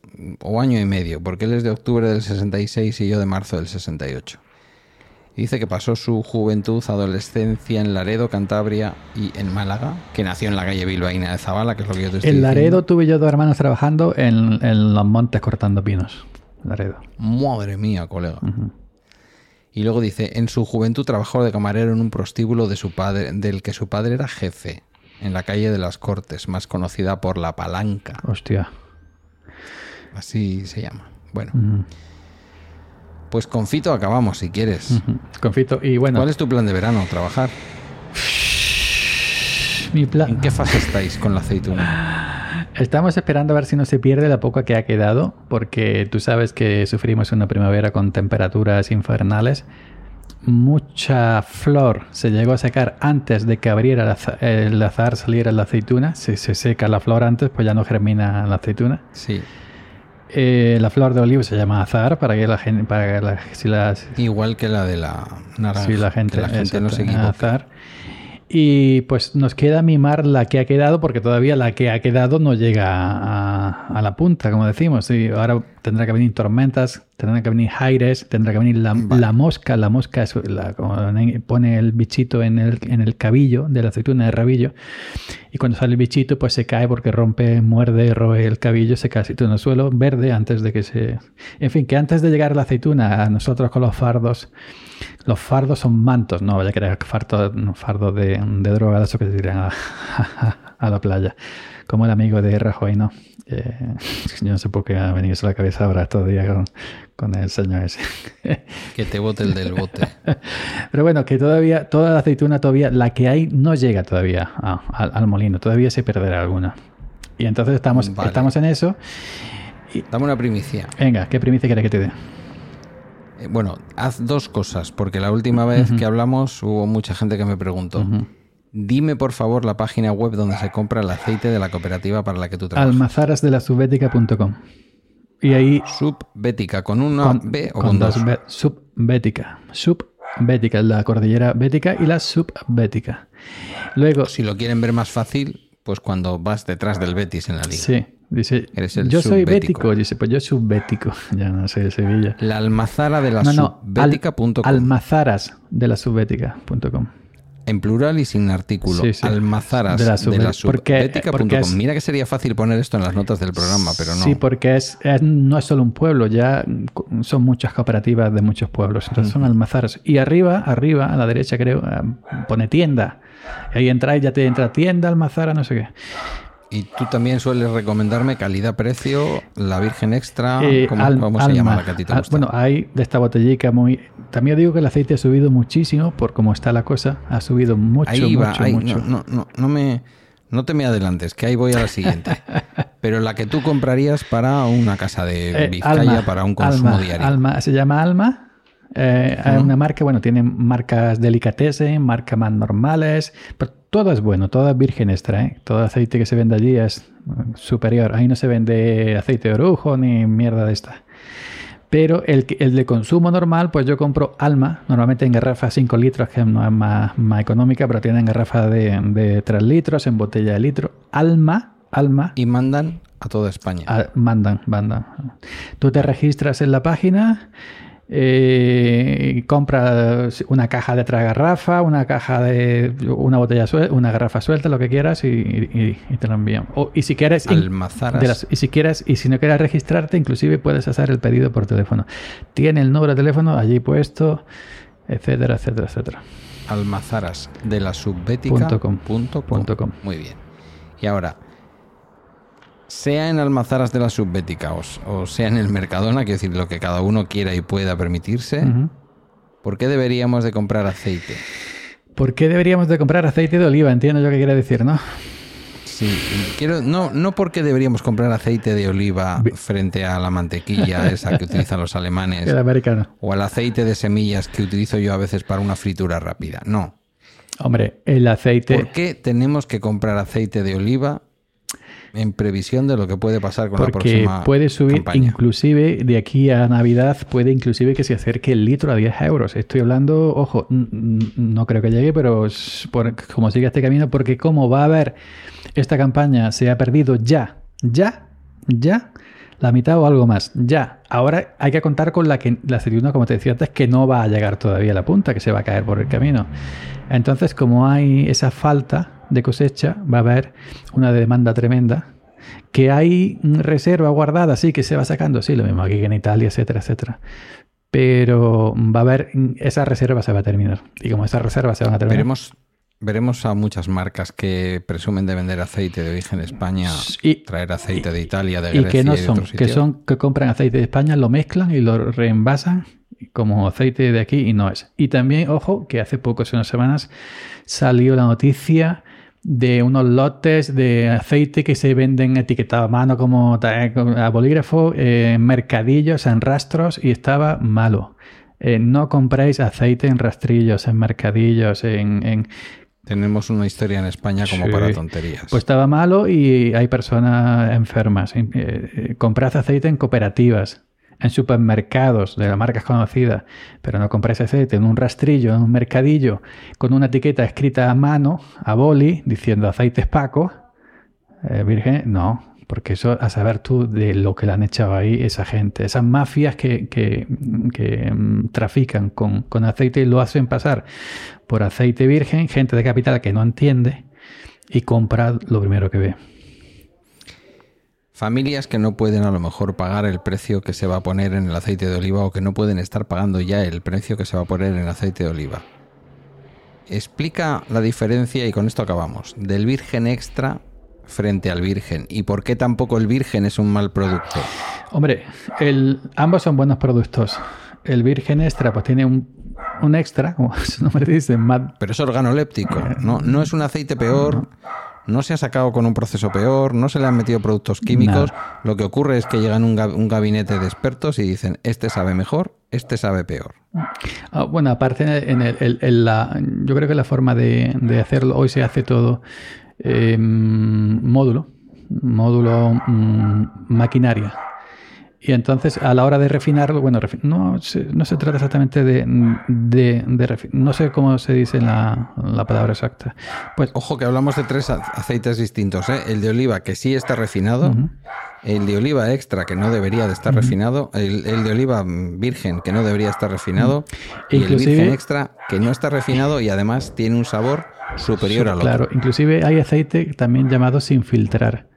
o año y medio, porque él es de octubre del 66 y yo de marzo del 68. Dice que pasó su juventud, adolescencia en Laredo, Cantabria y en Málaga, que nació en la calle Bilbaína de Zabala, que es lo que yo te estoy En Laredo diciendo. tuve yo dos hermanos trabajando en, en los montes cortando pinos. Laredo. Madre mía, colega. Y luego dice, en su juventud trabajó de camarero en un prostíbulo de su padre, del que su padre era jefe, en la calle de las Cortes, más conocida por La Palanca. Hostia. Así se llama. Bueno. Pues con Fito acabamos si quieres. Ujú. Confito. Y bueno, ¿Cuál es tu plan de verano? ¿Trabajar? mi plan. ¿En qué fase estáis con la aceituna? Estamos esperando a ver si no se pierde la poca que ha quedado, porque tú sabes que sufrimos una primavera con temperaturas infernales. Mucha flor se llegó a secar antes de que abriera el azar, saliera la aceituna. Si se seca la flor antes, pues ya no germina la aceituna. Sí. Eh, la flor de olivo se llama azar para que la gente, para que la- si las, Igual que la de la naranja. si la gente, que la gente no se exacto, equivoque. azar. Y pues nos queda mimar la que ha quedado, porque todavía la que ha quedado no llega a, a la punta, como decimos. Y ahora tendrá que venir tormentas, tendrán que venir aires, tendrá que venir la, Vale. la mosca. La mosca es la, pone el bichito en el, en el cabillo de la aceituna de rabillo. Y cuando sale el bichito, pues se cae porque rompe, muerde, roe el cabillo, se cae aceituna en el suelo verde antes de que se. En fin, que antes de llegar la aceituna, a nosotros con los fardos. Los fardos son mantos, no vaya a creer fardo, fardo de, de droga, eso que se tiran <laughs> a, a la playa. Como el amigo de Rajoy, ¿no? Eh, yo no sé por qué ha venido eso a la cabeza ahora estos días con, con el señor ese. <laughs> Que te bote el del bote. Pero bueno, que todavía, toda la aceituna todavía, la que hay, no llega todavía a- al, al molino, todavía se perderá alguna. Y entonces estamos, Vale. estamos en eso. Dame una primicia. Venga, ¿qué primicia quieres que te dé? Eh, Bueno, haz dos cosas, porque la última vez que hablamos hubo mucha gente que me preguntó. Dime por favor la página web donde se compra el aceite de la cooperativa para la que tú trabajas. Almazarasdelasubética.com. Y ahí Subbética, ¿con una B o con, dos? B, subbética. Subbética, la cordillera bética y la subbética. Luego, Si lo quieren ver más fácil, pues cuando vas detrás del Betis en la liga. sí, dice, Eres el yo soy bético. Dice, pues yo subbético. <laughs> Ya no sé de Sevilla. La almazara de la No, no, al- almazaras de la subbética.com. En plural y sin artículo. Sí, sí. Almazaras De de la la, sub- porque- porque es- Mira que sería fácil poner esto en las notas del programa, pero no. Sí, porque es, es- no es solo un pueblo, ya son muchas cooperativas de muchos pueblos. Entonces son almazaras. Y arriba, arriba, a la derecha creo, eh, pone tienda. Y ahí entráis, ya te entra tienda, almazara, no sé qué. Y tú también sueles recomendarme calidad-precio, la Virgen Extra. Eh, ¿Cómo, al- cómo se alma- llama la que a ti te al- gusta? Bueno, hay de esta botellica muy... También digo que el aceite ha subido muchísimo por cómo está la cosa. Ha subido mucho, ahí va, mucho, ahí, mucho. No, no, no, no me, No te me adelantes, que ahí voy a la siguiente. <laughs> Pero la que tú comprarías para una casa de Eh, Vizcaya, Alma, para un consumo Alma, diario. Alma, se llama Alma. Eh, Hay una marca, bueno, tiene marcas delicatessen, marcas más normales, pero todo es bueno, todo es virgen extra, ¿eh? Todo aceite que se vende allí es eh, superior. Ahí no se vende aceite de orujo ni mierda de esta. Pero el, de consumo normal, pues yo compro Alma, normalmente en garrafa 5 litros, que no es más, más económica, pero tienen garrafa de, de 3 litros, en botella de litro. Alma, Alma, Y mandan a toda España. Ah, mandan, mandan. Tú te registras en la página, eh, compras una caja de tres garrafa, una caja de una botella suelta, una garrafa suelta, lo que quieras y, y- y te lo envían. O- y si quieres Almazaras. las- y si quieres y si no quieres registrarte, inclusive puedes hacer el pedido por teléfono. Tiene el número de teléfono allí puesto, etcétera, etcétera, etcétera. Almazaras de la subbética. Punto com. punto com. Punto com. Muy bien. Y ahora, sea en Almazaras de la subbética o, o sea en el Mercadona, que decir lo que cada uno quiera y pueda permitirse. ¿por qué deberíamos de comprar aceite? ¿Por qué deberíamos de comprar aceite de oliva? Entiendo yo qué quiere decir, ¿no? Sí, quiero, no, no porque deberíamos comprar aceite de oliva frente a la mantequilla esa que utilizan los alemanes <laughs> El americano. o al aceite de semillas que utilizo yo a veces para una fritura rápida. No. Hombre, el aceite... ¿Por qué tenemos que comprar aceite de oliva en previsión de lo que puede pasar con la Porque próxima puede subir campaña? inclusive de aquí a Navidad, puede inclusive que se acerque el litro a 10 euros. Estoy hablando, ojo, no creo que llegue, pero por- como sigue este camino, porque como va a haber esta campaña, se ha perdido ya, ya, ya, la mitad o algo más, ya. Ahora hay que contar con la, que, la aceituna, como te decía antes, que no va a llegar todavía a la punta, que se va a caer por el camino. Entonces, como hay esa falta de cosecha, va a haber una demanda tremenda que hay reserva guardada, sí, que se va sacando, sí, lo mismo aquí que en Italia, etcétera, etcétera. Pero va a haber, esa reserva se va a terminar. Y como esas reservas se van a terminar, Veremos, veremos a muchas marcas que presumen de vender aceite de origen España, Y- traer aceite de Italia, de y Grecia que no y de son, otros que son, que compran aceite de España, lo mezclan y lo reenvasan como aceite de aquí y no es. Y también, ojo, que hace pocas unas semanas salió la noticia de unos lotes de aceite que se venden etiquetado a mano como eh, a bolígrafo eh, en mercadillos, en rastros y estaba malo. Eh, no compréis aceite en rastrillos, en mercadillos, en, en- Tenemos una historia en España como Sí. para tonterías. Pues estaba malo y hay personas enfermas. Eh, eh, comprad aceite en cooperativas, en supermercados de las marcas conocidas, pero no compréis aceite en un rastrillo, en un mercadillo, con una etiqueta escrita a mano, a boli, diciendo aceites Paco, eh, virgen, no, porque eso a saber tú de lo que le han echado ahí esa gente, esas mafias que, que- que, mm, trafican con, con aceite y lo hacen pasar por aceite virgen, gente de capital que no entiende y compra lo primero que ve. Familias que no pueden a lo mejor pagar el precio que se va a poner en el aceite de oliva o que no pueden estar pagando ya el precio que se va a poner en el aceite de oliva. Explica la diferencia, y con esto acabamos, del virgen extra frente al virgen y por qué tampoco el virgen es un mal producto. Hombre, el, ambos son buenos productos. El virgen extra pues tiene un, un extra, como <laughs> su nombre dice, más, Pero es organoléptico, no, no es un aceite peor, no se ha sacado con un proceso peor, no se le han metido productos químicos. Lo que ocurre es que llegan un, un gabinete de expertos y dicen, este sabe mejor, este sabe peor. Ah, bueno, aparte, en el- la, yo creo que la forma de, de hacerlo, hoy se hace todo eh, módulo, módulo mm, maquinaria. Y entonces, a la hora de refinarlo, bueno, refi- no, se, no se trata exactamente de, de, de refi- no sé cómo se dice la, la palabra exacta. Pues, Ojo que hablamos de tres aceites distintos, ¿eh? El de oliva que sí está refinado, el de oliva extra que no debería de estar refinado, el, el de oliva virgen que no debería estar refinado y el virgen extra que no está refinado y además tiene un sabor superior al otro. claro, inclusive hay aceite también llamado sin filtrar,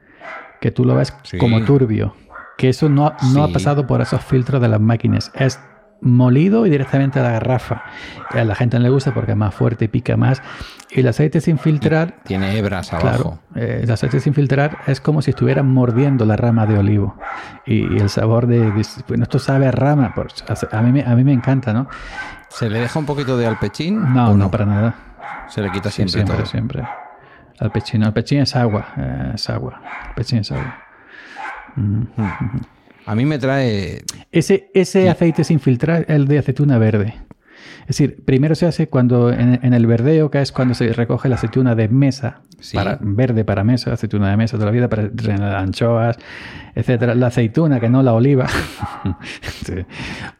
que tú lo ves Sí. como turbio, que eso no, no ha pasado por esos filtros de las máquinas, es molido y directamente a la garrafa. A la gente no le gusta porque es más fuerte y pica más. Y el aceite sin filtrar, Tiene hebras claro, abajo. eh, el aceite sin filtrar es como si estuvieran mordiendo la rama de olivo. Y, y el sabor de, de- bueno, esto sabe a rama, pues, a mí, me- a mí me encanta, ¿no? ¿Se le deja un poquito de alpechín? No, o no, para nada. Se le quita siempre, siempre, todo. siempre. al pechino. El pechín es agua, eh, es agua. El pechín es agua. A mí me trae... Ese, ese aceite sin filtrar, el de aceituna verde. Es decir, primero se hace cuando en, en el verdeo, que es cuando se recoge la aceituna de mesa, Sí. para, verde para mesa, aceituna de mesa toda la vida, para anchoas, etcétera. La aceituna, que no la oliva, <laughs> Sí.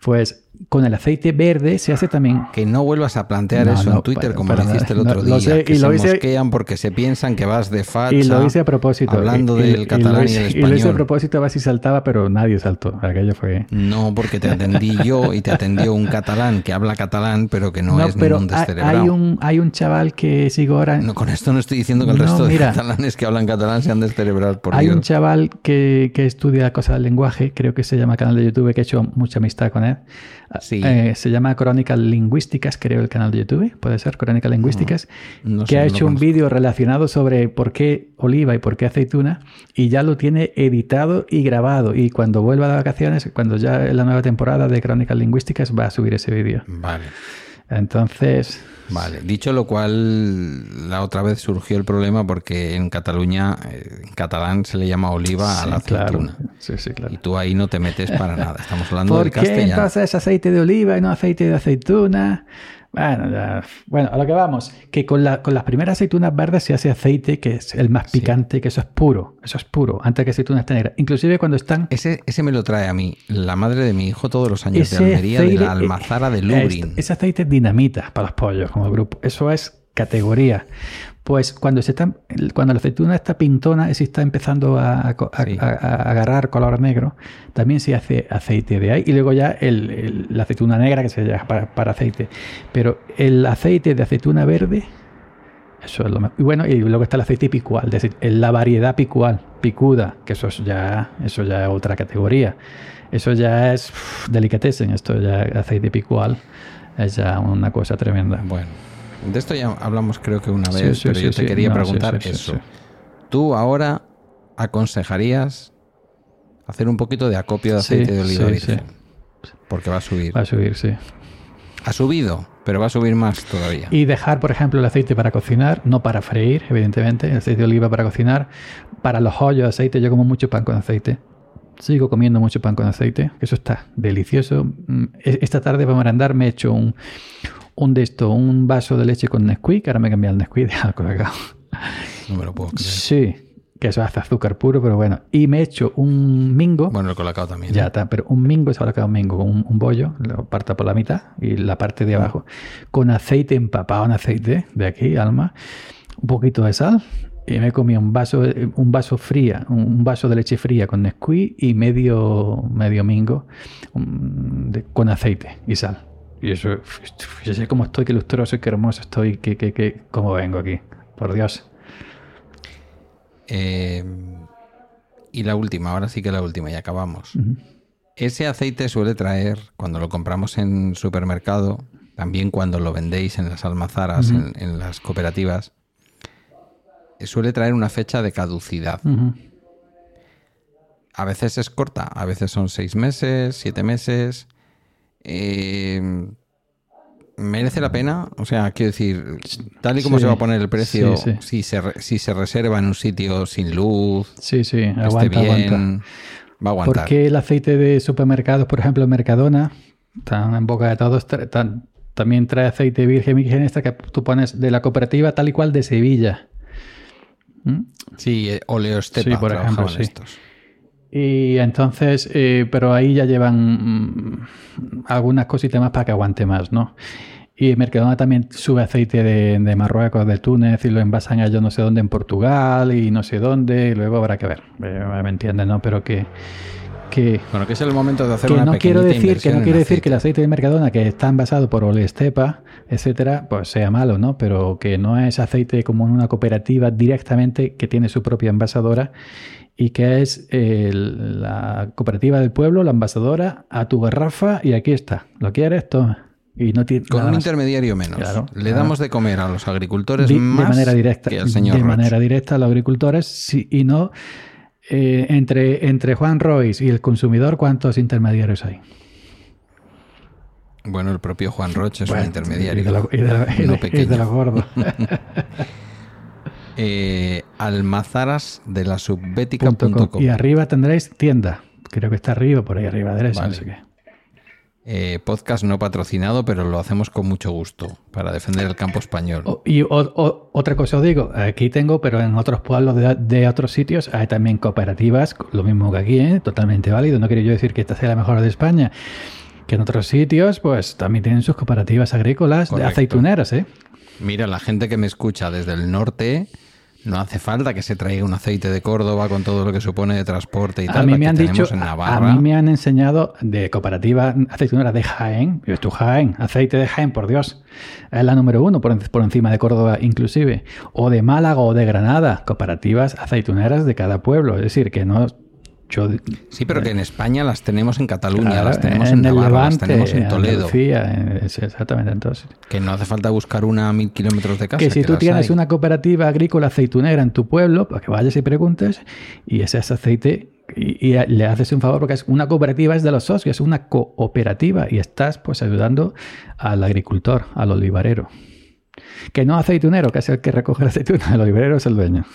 pues con el aceite verde se hace también Que no vuelvas a plantear No, eso no, en Twitter para- como para lo hiciste el otro No, día. sé, que y se lo hice- mosquean porque se piensan que vas de facha. Y lo hice a propósito. Hablando Y- y- del y catalán y, hice- el Y lo hice a español. propósito a ver si saltaba, pero nadie saltó. Aquello fue... No, porque te atendí <laughs> yo y te atendió un catalán que habla catalán, pero que no, es pero ningún descerebrado. hay un, hay un chaval que sigo ahora... No, con esto no estoy diciendo que el resto mira. de catalanes que hablan catalán sean descerebrados, por Hay Dios. un chaval que, que estudia cosas del lenguaje, creo que se llama canal de YouTube, que he hecho mucha amistad con él. Sí. Eh, se llama Crónicas Lingüísticas, creo, el canal de YouTube, puede ser, Crónicas Lingüísticas, No que sé, ha no hecho un vídeo relacionado sobre por qué oliva y por qué aceituna, y ya lo tiene editado y grabado. Y cuando vuelva de vacaciones, cuando ya en la nueva temporada de Crónicas Lingüísticas, va a subir ese vídeo. Vale, Entonces, vale. Dicho lo cual, la otra vez surgió el problema porque en Cataluña, eh, en catalán se le llama oliva a la claro. aceituna. Sí, sí, claro. Y tú ahí no te metes para nada. Estamos hablando <laughs> ¿Por del qué castellano. entonces es aceite de oliva y no aceite de aceituna? Bueno, ya- bueno, a lo que vamos, que con, la- con las primeras aceitunas verdes se hace aceite que es el más Sí. picante, que eso es puro, eso es puro, antes que aceitunas negras. Inclusive cuando están... Ese, ese me lo trae a mí, la madre de mi hijo todos los años de Almería, de la aceite- almazara de eh, Lublin. Ese aceite es dinamita para los pollos como grupo. Eso es categoría. Pues cuando se está, cuando la aceituna está pintona, es decir, está empezando a, a co- a- Sí. a- a agarrar color negro, también se hace aceite de ahí. Y luego ya el- el- la aceituna negra que se llama para, para aceite. Pero el aceite de aceituna verde, eso es lo más. Y bueno, y luego está el aceite picual, es decir, la variedad picual, picuda, que eso es ya, eso ya es otra categoría. Eso ya es uff, delicatessen, esto ya aceite picual es ya una cosa tremenda. Bueno, de esto ya hablamos creo que una vez, sí, pero sí, yo te quería No, preguntar eso. ¿Tú ahora aconsejarías hacer un poquito de acopio de aceite de oliva sí, virgen? Porque va a subir. Va a subir, sí. Ha subido, pero va a subir más todavía. Y dejar, por ejemplo, el aceite para cocinar, no para freír, evidentemente, el aceite de oliva para cocinar. Para los hoyos de aceite, yo como mucho pan con aceite. Sigo comiendo mucho pan con aceite, que eso está delicioso. Mm, e- Esta tarde para merendar me he hecho un, un de esto, un vaso de leche con Nesquik, ahora me he cambiado el Nesquik de alcohol. No me lo puedo creer. Sí, que eso hace azúcar puro, pero bueno. Y me he hecho un mingo. Bueno, el colacao también. Ya ¿eh? está, pero un mingo es un mingo, con un, un bollo, lo parta por la mitad y la parte de abajo, con aceite empapado en aceite, de aquí, alma, un poquito de sal, y me comí un vaso, un vaso fría, un vaso de leche fría con Nesquik y medio, medio mingo de- con aceite y sal. Y eso, yo sé cómo estoy, qué lustroso y qué hermoso estoy, que, que, que, cómo vengo aquí, por Dios. Eh, y la última, ahora sí que la última, y acabamos. Ese aceite suele traer, cuando lo compramos en supermercado, también cuando lo vendéis en las almazaras, en, en las cooperativas, suele traer una fecha de caducidad. A veces es corta, a veces son seis meses, siete meses. Eh, ¿Merece la pena? O sea, quiero decir, tal y como Sí, se va a poner el precio, sí, sí. Si, se, re- si se reserva en un sitio sin luz, Sí, sí, aguanta, bien, aguanta. va a aguantar. ¿Por qué el aceite de supermercados, por ejemplo, Mercadona, tan en boca de todos, tan- también trae aceite virgen virgen extra que tú pones de la cooperativa tal y cual de Sevilla? ¿Mm? Sí, eh, Oleostepa Sí, por ejemplo, estos. Y entonces, eh, pero ahí ya llevan mm, algunas cositas más para que aguante más, ¿no? Y Mercadona también sube aceite de, de Marruecos, de Túnez, y lo envasan a yo no sé dónde en Portugal y no sé dónde, y luego habrá que ver. Eh, ¿Me entiendes, no? Pero que, que, Bueno, que es el momento de hacer que una no quiero decir que no quiero decir que el aceite. aceite de Mercadona que está envasado por Olestepa, etcétera, pues sea malo, ¿no? Pero que no es aceite como en una cooperativa directamente que tiene su propia envasadora y que es el- la cooperativa del pueblo, la envasadora, a tu garrafa y aquí está. ¿Lo quieres? Toma. Y no tiene Con un más. intermediario menos. Claro, Le claro. damos de comer a los agricultores Di- más de manera directa, que al señor de Roche. manera directa a los agricultores sí, y no eh, entre, entre Juan Royce y el consumidor, ¿cuántos intermediarios hay? Bueno, el propio Juan Roche es Bueno, un intermediario. Y de, lo- y de lo- y no de- y pequeño. de los gordos. <laughs> eh, almazaras de la subbética.com. Y arriba tendréis tienda. Creo que está arriba, por ahí arriba derecha, no Vale. sé qué. Eh, podcast no patrocinado, pero lo hacemos con mucho gusto para defender el campo español. O- y o- o- otra cosa os digo, aquí tengo, pero en otros pueblos de, de otros sitios hay también cooperativas, lo mismo que aquí, ¿eh? totalmente válido. No quiero yo decir que esta sea la mejor de España, que en otros sitios pues también tienen sus cooperativas agrícolas de aceituneras, ¿eh? Mira, la gente que me escucha desde el norte, no hace falta que se traiga un aceite de Córdoba con todo lo que supone de transporte y tal. A mí me han dicho, a- mí me han enseñado de cooperativa aceitunera de Jaén, yo estoy Jaén, aceite de Jaén, por Dios, es la número uno por, en- por encima de Córdoba inclusive, o de Málaga o de Granada, cooperativas aceituneras de cada pueblo, es decir, que no... Sí, pero que en España las tenemos en Cataluña, Claro, las tenemos en, Navarra, las tenemos en Toledo. Andalucía, exactamente, entonces. Que no hace falta buscar una a mil kilómetros de casa. que si tú tienes hay. una cooperativa agrícola aceitunera en tu pueblo, pues que vayas y preguntes, y ese es aceite, y, y le haces un favor, porque es una cooperativa es de los socios, es una cooperativa, y estás pues ayudando al agricultor, al olivarero. Que no aceitunero, que es el que recoge la aceituna, el olivarero es el dueño.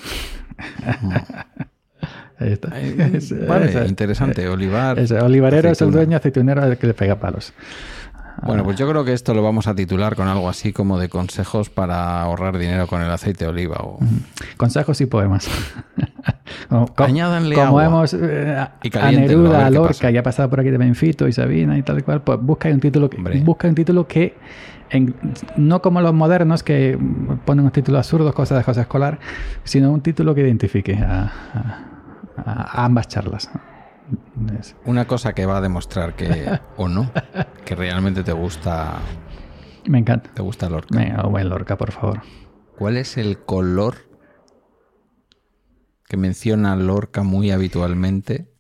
Ahí está. <laughs> Eh, vale, interesante. Olivar. ese olivarero es el dueño, aceitunero el que le pega palos. Bueno, pues yo creo que esto lo vamos a titular con algo así como de consejos para ahorrar dinero con el aceite de oliva. O... Consejos y poemas. <laughs> como, Añádanle como agua. hemos eh, a- Y Neruda, a Lorca, pasa. y ha pasado por aquí de Benfito y Sabina y tal y cual, pues busca un título que, busca un título que en- no como los modernos que ponen un título absurdo, cosas de cosa escolar, sino un título que identifique a, a- a ambas charlas. Es- Una cosa que va a demostrar que, o no, que realmente te gusta, me encanta. te gusta Lorca. Venga, buen Lorca, por favor. ¿Cuál es el color que menciona Lorca muy habitualmente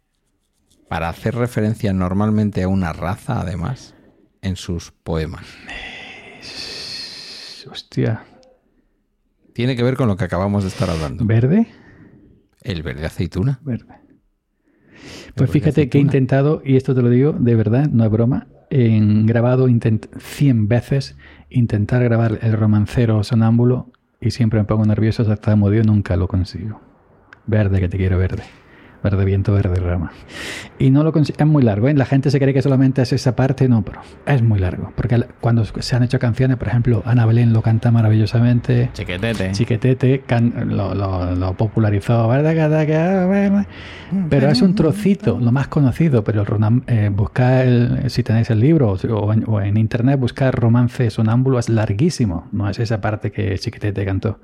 para hacer referencia normalmente a una raza, además, en sus poemas? Hostia. Tiene que ver con lo que acabamos de estar hablando. ¿Verde? El verde aceituna. Verde. Pues fíjate que he intentado, y esto te lo digo de verdad, no es broma, en grabado intent 100 veces intentar grabar el romancero sonámbulo y siempre me pongo nervioso hasta modo nunca lo consigo. Verde, que te quiero verde. Verde viento, verde rama. Y no lo. Es muy largo, ¿eh? La gente se cree que solamente es esa parte, no, pero es muy largo. Porque cuando se han hecho canciones, por ejemplo, Ana Belén lo canta maravillosamente. Chiquetete. Chiquetete can- lo, lo- lo popularizó, Pero es un trocito, lo más conocido. Pero eh, buscar, el- si tenéis el libro o, o en, o en internet, buscar romance sonámbulo es larguísimo. No es esa parte que Chiquetete cantó.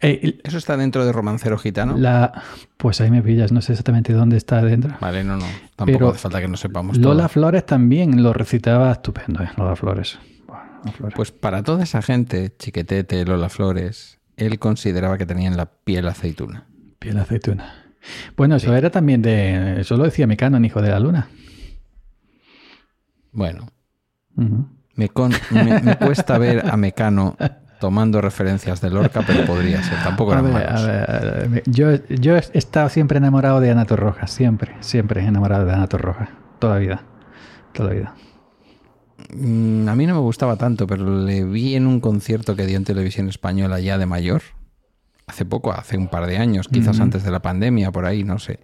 Eh, ¿Eso está dentro de Romancero Gitano? la, pues ahí me pillas, no sé exactamente dónde está dentro. Vale, no, no. Tampoco Pero hace falta que no sepamos Lola todo. Flores también lo recitaba estupendo, ¿eh? Lola Flores. Bueno, Lola Flores. Pues para toda esa gente, Chiquetete, Lola Flores, él consideraba que tenían la piel aceituna. Piel aceituna. Bueno, eso era también de. Eso lo decía Mecano, en Hijo de la Luna. Bueno, Ujú. me, con- me- me cuesta ver a Mecano tomando referencias de Lorca, pero podría ser. Tampoco A eran ver, malos. a ver, a ver, Yo, yo he estado siempre enamorado de Ana Torroja. Siempre, siempre enamorado de Ana Torroja. Toda la vida. Toda la vida. Mm, A mí no me gustaba tanto, pero le vi en un concierto que dio en televisión española ya de mayor. Hace poco, hace un par de años, quizás antes de la pandemia, por ahí, no sé.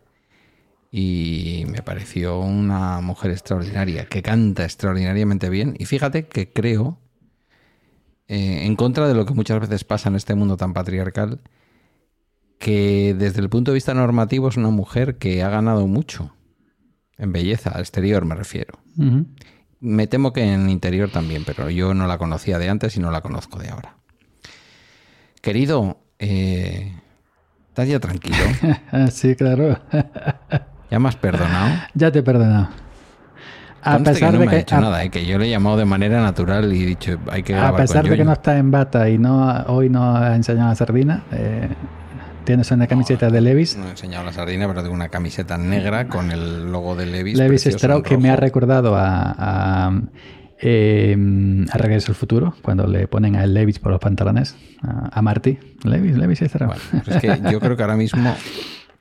Y me pareció una mujer extraordinaria, que canta extraordinariamente bien. Y fíjate que creo, eh, en contra de lo que muchas veces pasa en este mundo tan patriarcal, que desde el punto de vista normativo es una mujer que ha ganado mucho. En belleza, al exterior me refiero. Me temo que en interior también, pero yo no la conocía de antes y no la conozco de ahora. Querido, eh, ¿estás ya tranquilo? <laughs> Sí, claro. ¿Ya me has perdonado? ya te he perdonado. A Conste pesar que no de me que, ha hecho a- nada, eh, que yo le he llamado de manera natural y he dicho, hay que a pesar con de que no estás en bata y no hoy no ha enseñado la sardina, eh, tienes una camiseta de Levis. No he enseñado la sardina, pero tengo una camiseta negra con el logo de Levis. Levis Strauss, que me ha recordado a, a, eh, a Regreso al Futuro, cuando le ponen a Levis por los pantalones, a, a Marty. Levis, Levis Strauss. Bueno, pues es que yo creo que ahora mismo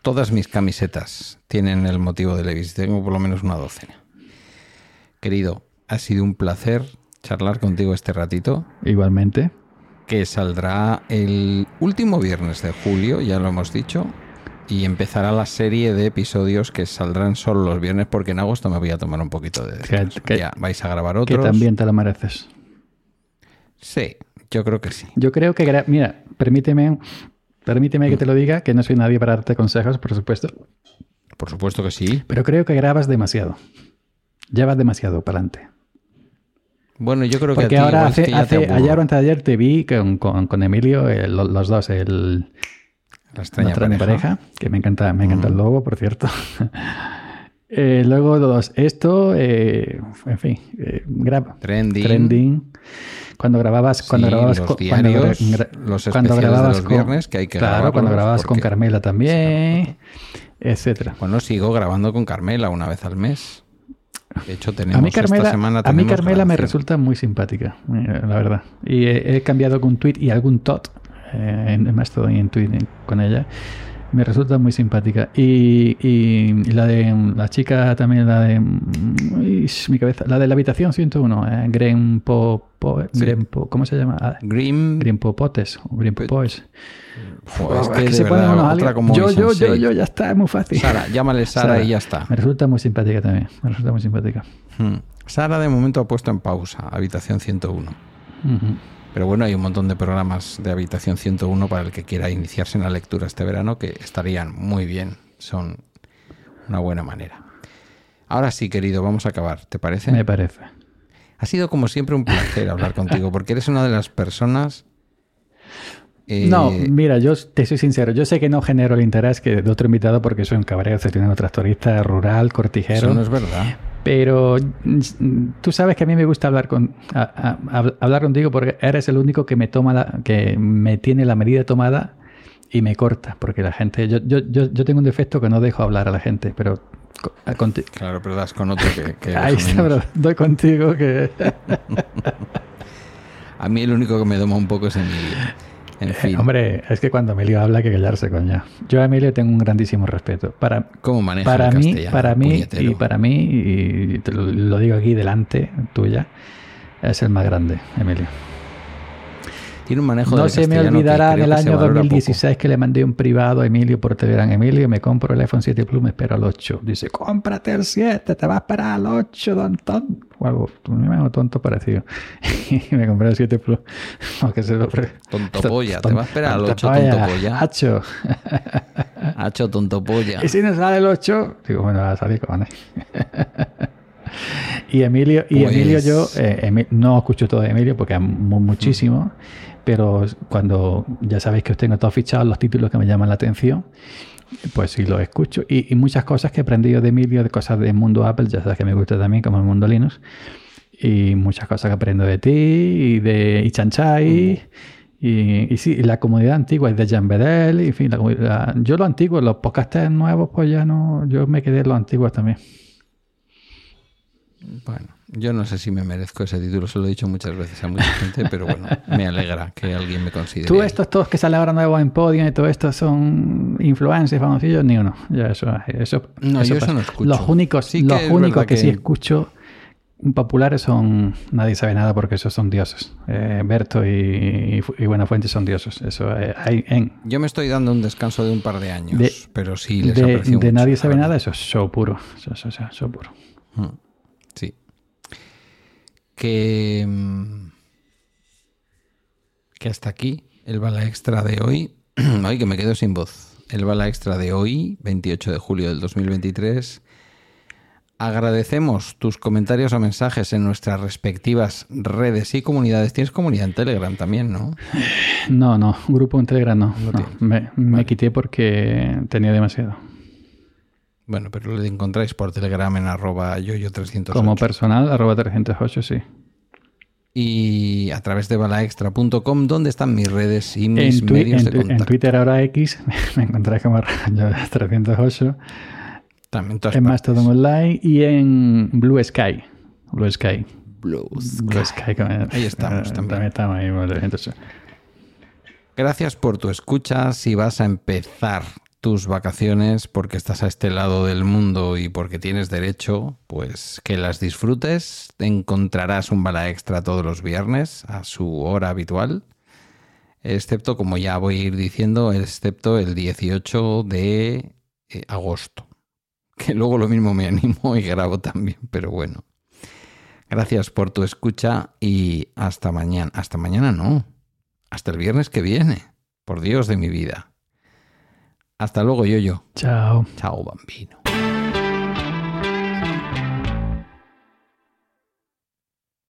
todas mis camisetas tienen el motivo de Levis. Tengo por lo menos una docena. Querido, ha sido un placer charlar contigo este ratito. Igualmente. que saldrá el último viernes de julio, ya lo hemos dicho, y empezará la serie de episodios que saldrán solo los viernes porque en agosto me voy a tomar un poquito de descanso. Que- que- ya vais a grabar Que otros. también te lo mereces. Sí, yo creo que sí. Yo creo que, mira, permíteme, permíteme que te lo diga, que no soy nadie para darte consejos, por supuesto, Por supuesto que sí. pero creo que grabas demasiado. Llevas demasiado para adelante. Bueno, yo creo que Porque ahora hace, que ya ayer o antes de ayer te vi con, con- con Emilio, eh, lo- los dos, el, la extraña, pareja. pareja. que me encanta, me encanta el logo, por cierto. <laughs> Eh, luego dos, esto, eh, en fin, eh, graba. Trending. Trending. Cuando grababas, cuando Sí, grababas los cuando diarios, gra- los cuando especiales de grababas los con- viernes, que hay que claro, cuando grababas con Carmela también, etcétera. Bueno, sigo grabando con Carmela una vez al mes. De hecho, tenemos A mí esta Carmela, semana a mí Carmela me resulta muy simpática, la verdad. Y he, he cambiado algún tweet y algún tot eh, en Mastodon y en Twitter con ella. Me resulta muy simpática. Y, y- y la de la chica también, la de mm, ish, mi cabeza, la de la habitación 101, eh, Gren Po, Po- Sí. Gren Po- ¿cómo se llama? Ah, Grim. Green Popotes Green Popoes. Joder, es que, se ponen verdad, unos otra aliens. como Yo, yo, yo, ya está, es muy fácil. Sara, llámale Sara, y ya está. Me resulta muy simpática también. Me resulta muy simpática. Hmm. Sara de momento ha puesto en pausa Habitación 101. Ujú. Pero bueno, hay un montón de programas de Habitación 101 para el que quiera iniciarse en la lectura este verano que estarían muy bien. Son una buena manera. Ahora sí, querido, vamos a acabar. ¿Te parece? Me parece. Ha sido como siempre un placer hablar contigo porque eres una de las personas... eh, No, mira, yo te soy sincero. Yo sé que no genero el interés que de otro invitado porque soy un cabreo, soy un tractorista rural, cortijero. Eso no es verdad. Pero tú sabes que a mí me gusta hablar con a- a- hab- hablar contigo porque eres el único que me toma la, que me tiene la medida tomada y me corta. Porque la gente, yo, yo, yo, yo tengo un defecto que no dejo hablar a la gente, pero co- a- conti- Claro, pero das con otro que... que <laughs> ahí está, bro. Doy contigo que <laughs> A mí el único que me doma un poco es Emilio. En fin, Hombre, es que cuando Emilio habla hay que callarse, coña. Yo a Emilio tengo un grandísimo respeto. Para, ¿cómo maneja para el mí, castellano? para mí puñetero? y para mí, y te lo, lo digo aquí delante tuya, es el más grande, Emilio. Tiene un manejo No del se me olvidará creo en el que se año valora 2016 que le mandé un privado a Emilio por Telegram. Emilio, me compro el iPhone 7 Plus, me espero al 8. Dice, cómprate el 7, te va a esperar al 8, don tonto. O algo, me hago tonto parecido. <laughs> y me compré el 7 Plus. <laughs> Aunque se lo pre- Tonto polla, te va a esperar al 8 polla, tonto polla. Hacho. <laughs> Hacho tonto polla. Y si no sale el 8, digo, bueno, va a salir, cojones. y Emilio, y Pues- Emilio yo eh, no escucho todo de Emilio porque amo muchísimo, pero cuando ya sabéis que os tengo todos fichados los títulos que me llaman la atención, pues sí los escucho. Y, y muchas cosas que he aprendido de Emilio, de cosas del mundo Apple, ya sabes que me gusta también, como el mundo Linux. Y muchas cosas que aprendo de ti y de y Chanchai. Y, y sí, la comunidad antigua es de Jan Bedel, y en fin, la comunidad- yo lo antiguo, los podcasters nuevos, pues ya no, yo me quedé en los antiguos también. Bueno, yo no sé si me merezco ese título, se lo he dicho muchas veces a mucha gente, pero bueno, me alegra que alguien me considere. Tú, estos todos que salen ahora nuevos en Podium y todo esto son influencers, famosillos, ni uno. Ya eso, eso, No, yo eso no escucho. Los únicos, Sí los que únicos que, sí escucho populares son Nadie sabe nada porque esos son dioses. Eh, Berto y, y Buenafuente son dioses. Eso eh, hay en. Yo me estoy dando un descanso de un par de años, De- pero sí les de, aprecio de mucho, Nadie sabe nada, eso es show puro. Eso, eso, eso, show puro. Mm, Sí. Que. mm, Que hasta aquí el bala extra de hoy. <clears throat> Ay, que me quedo sin voz. El bala extra de hoy, 28 de julio del 2023. Agradecemos tus comentarios o mensajes en nuestras respectivas redes y comunidades. Tienes comunidad en Telegram también, ¿no? No, no, grupo en Telegram no. No no. tienes. Me, me quité porque tenía demasiado. Bueno, pero lo encontráis por Telegram en arroba yoyo308. Como personal, arroba 308, sí. y a través de balaextra.com, donde están mis redes y mis medios de tu- en contacto. Twitter ahora X <laughs> me encontráis como yo 308 También en. Mastodon Online y en Blue Sky. Blue Sky. Blue Sky. Ahí estamos eh, también. estamos ahí. bueno, 308. Gracias por tu escucha. Si vas a empezar tus vacaciones porque estás a este lado del mundo y porque tienes derecho, pues que las disfrutes. Encontrarás un bala extra todos los viernes a su hora habitual. excepto, como ya voy a ir diciendo, excepto el 18 de eh, agosto. <laughs> Que luego lo mismo me animo y grabo también, pero bueno. Gracias por tu escucha y hasta mañana. Hasta mañana no. Hasta el viernes que viene. Por Dios de mi vida. Hasta luego, yo, yo. Chao. Chao, bambino.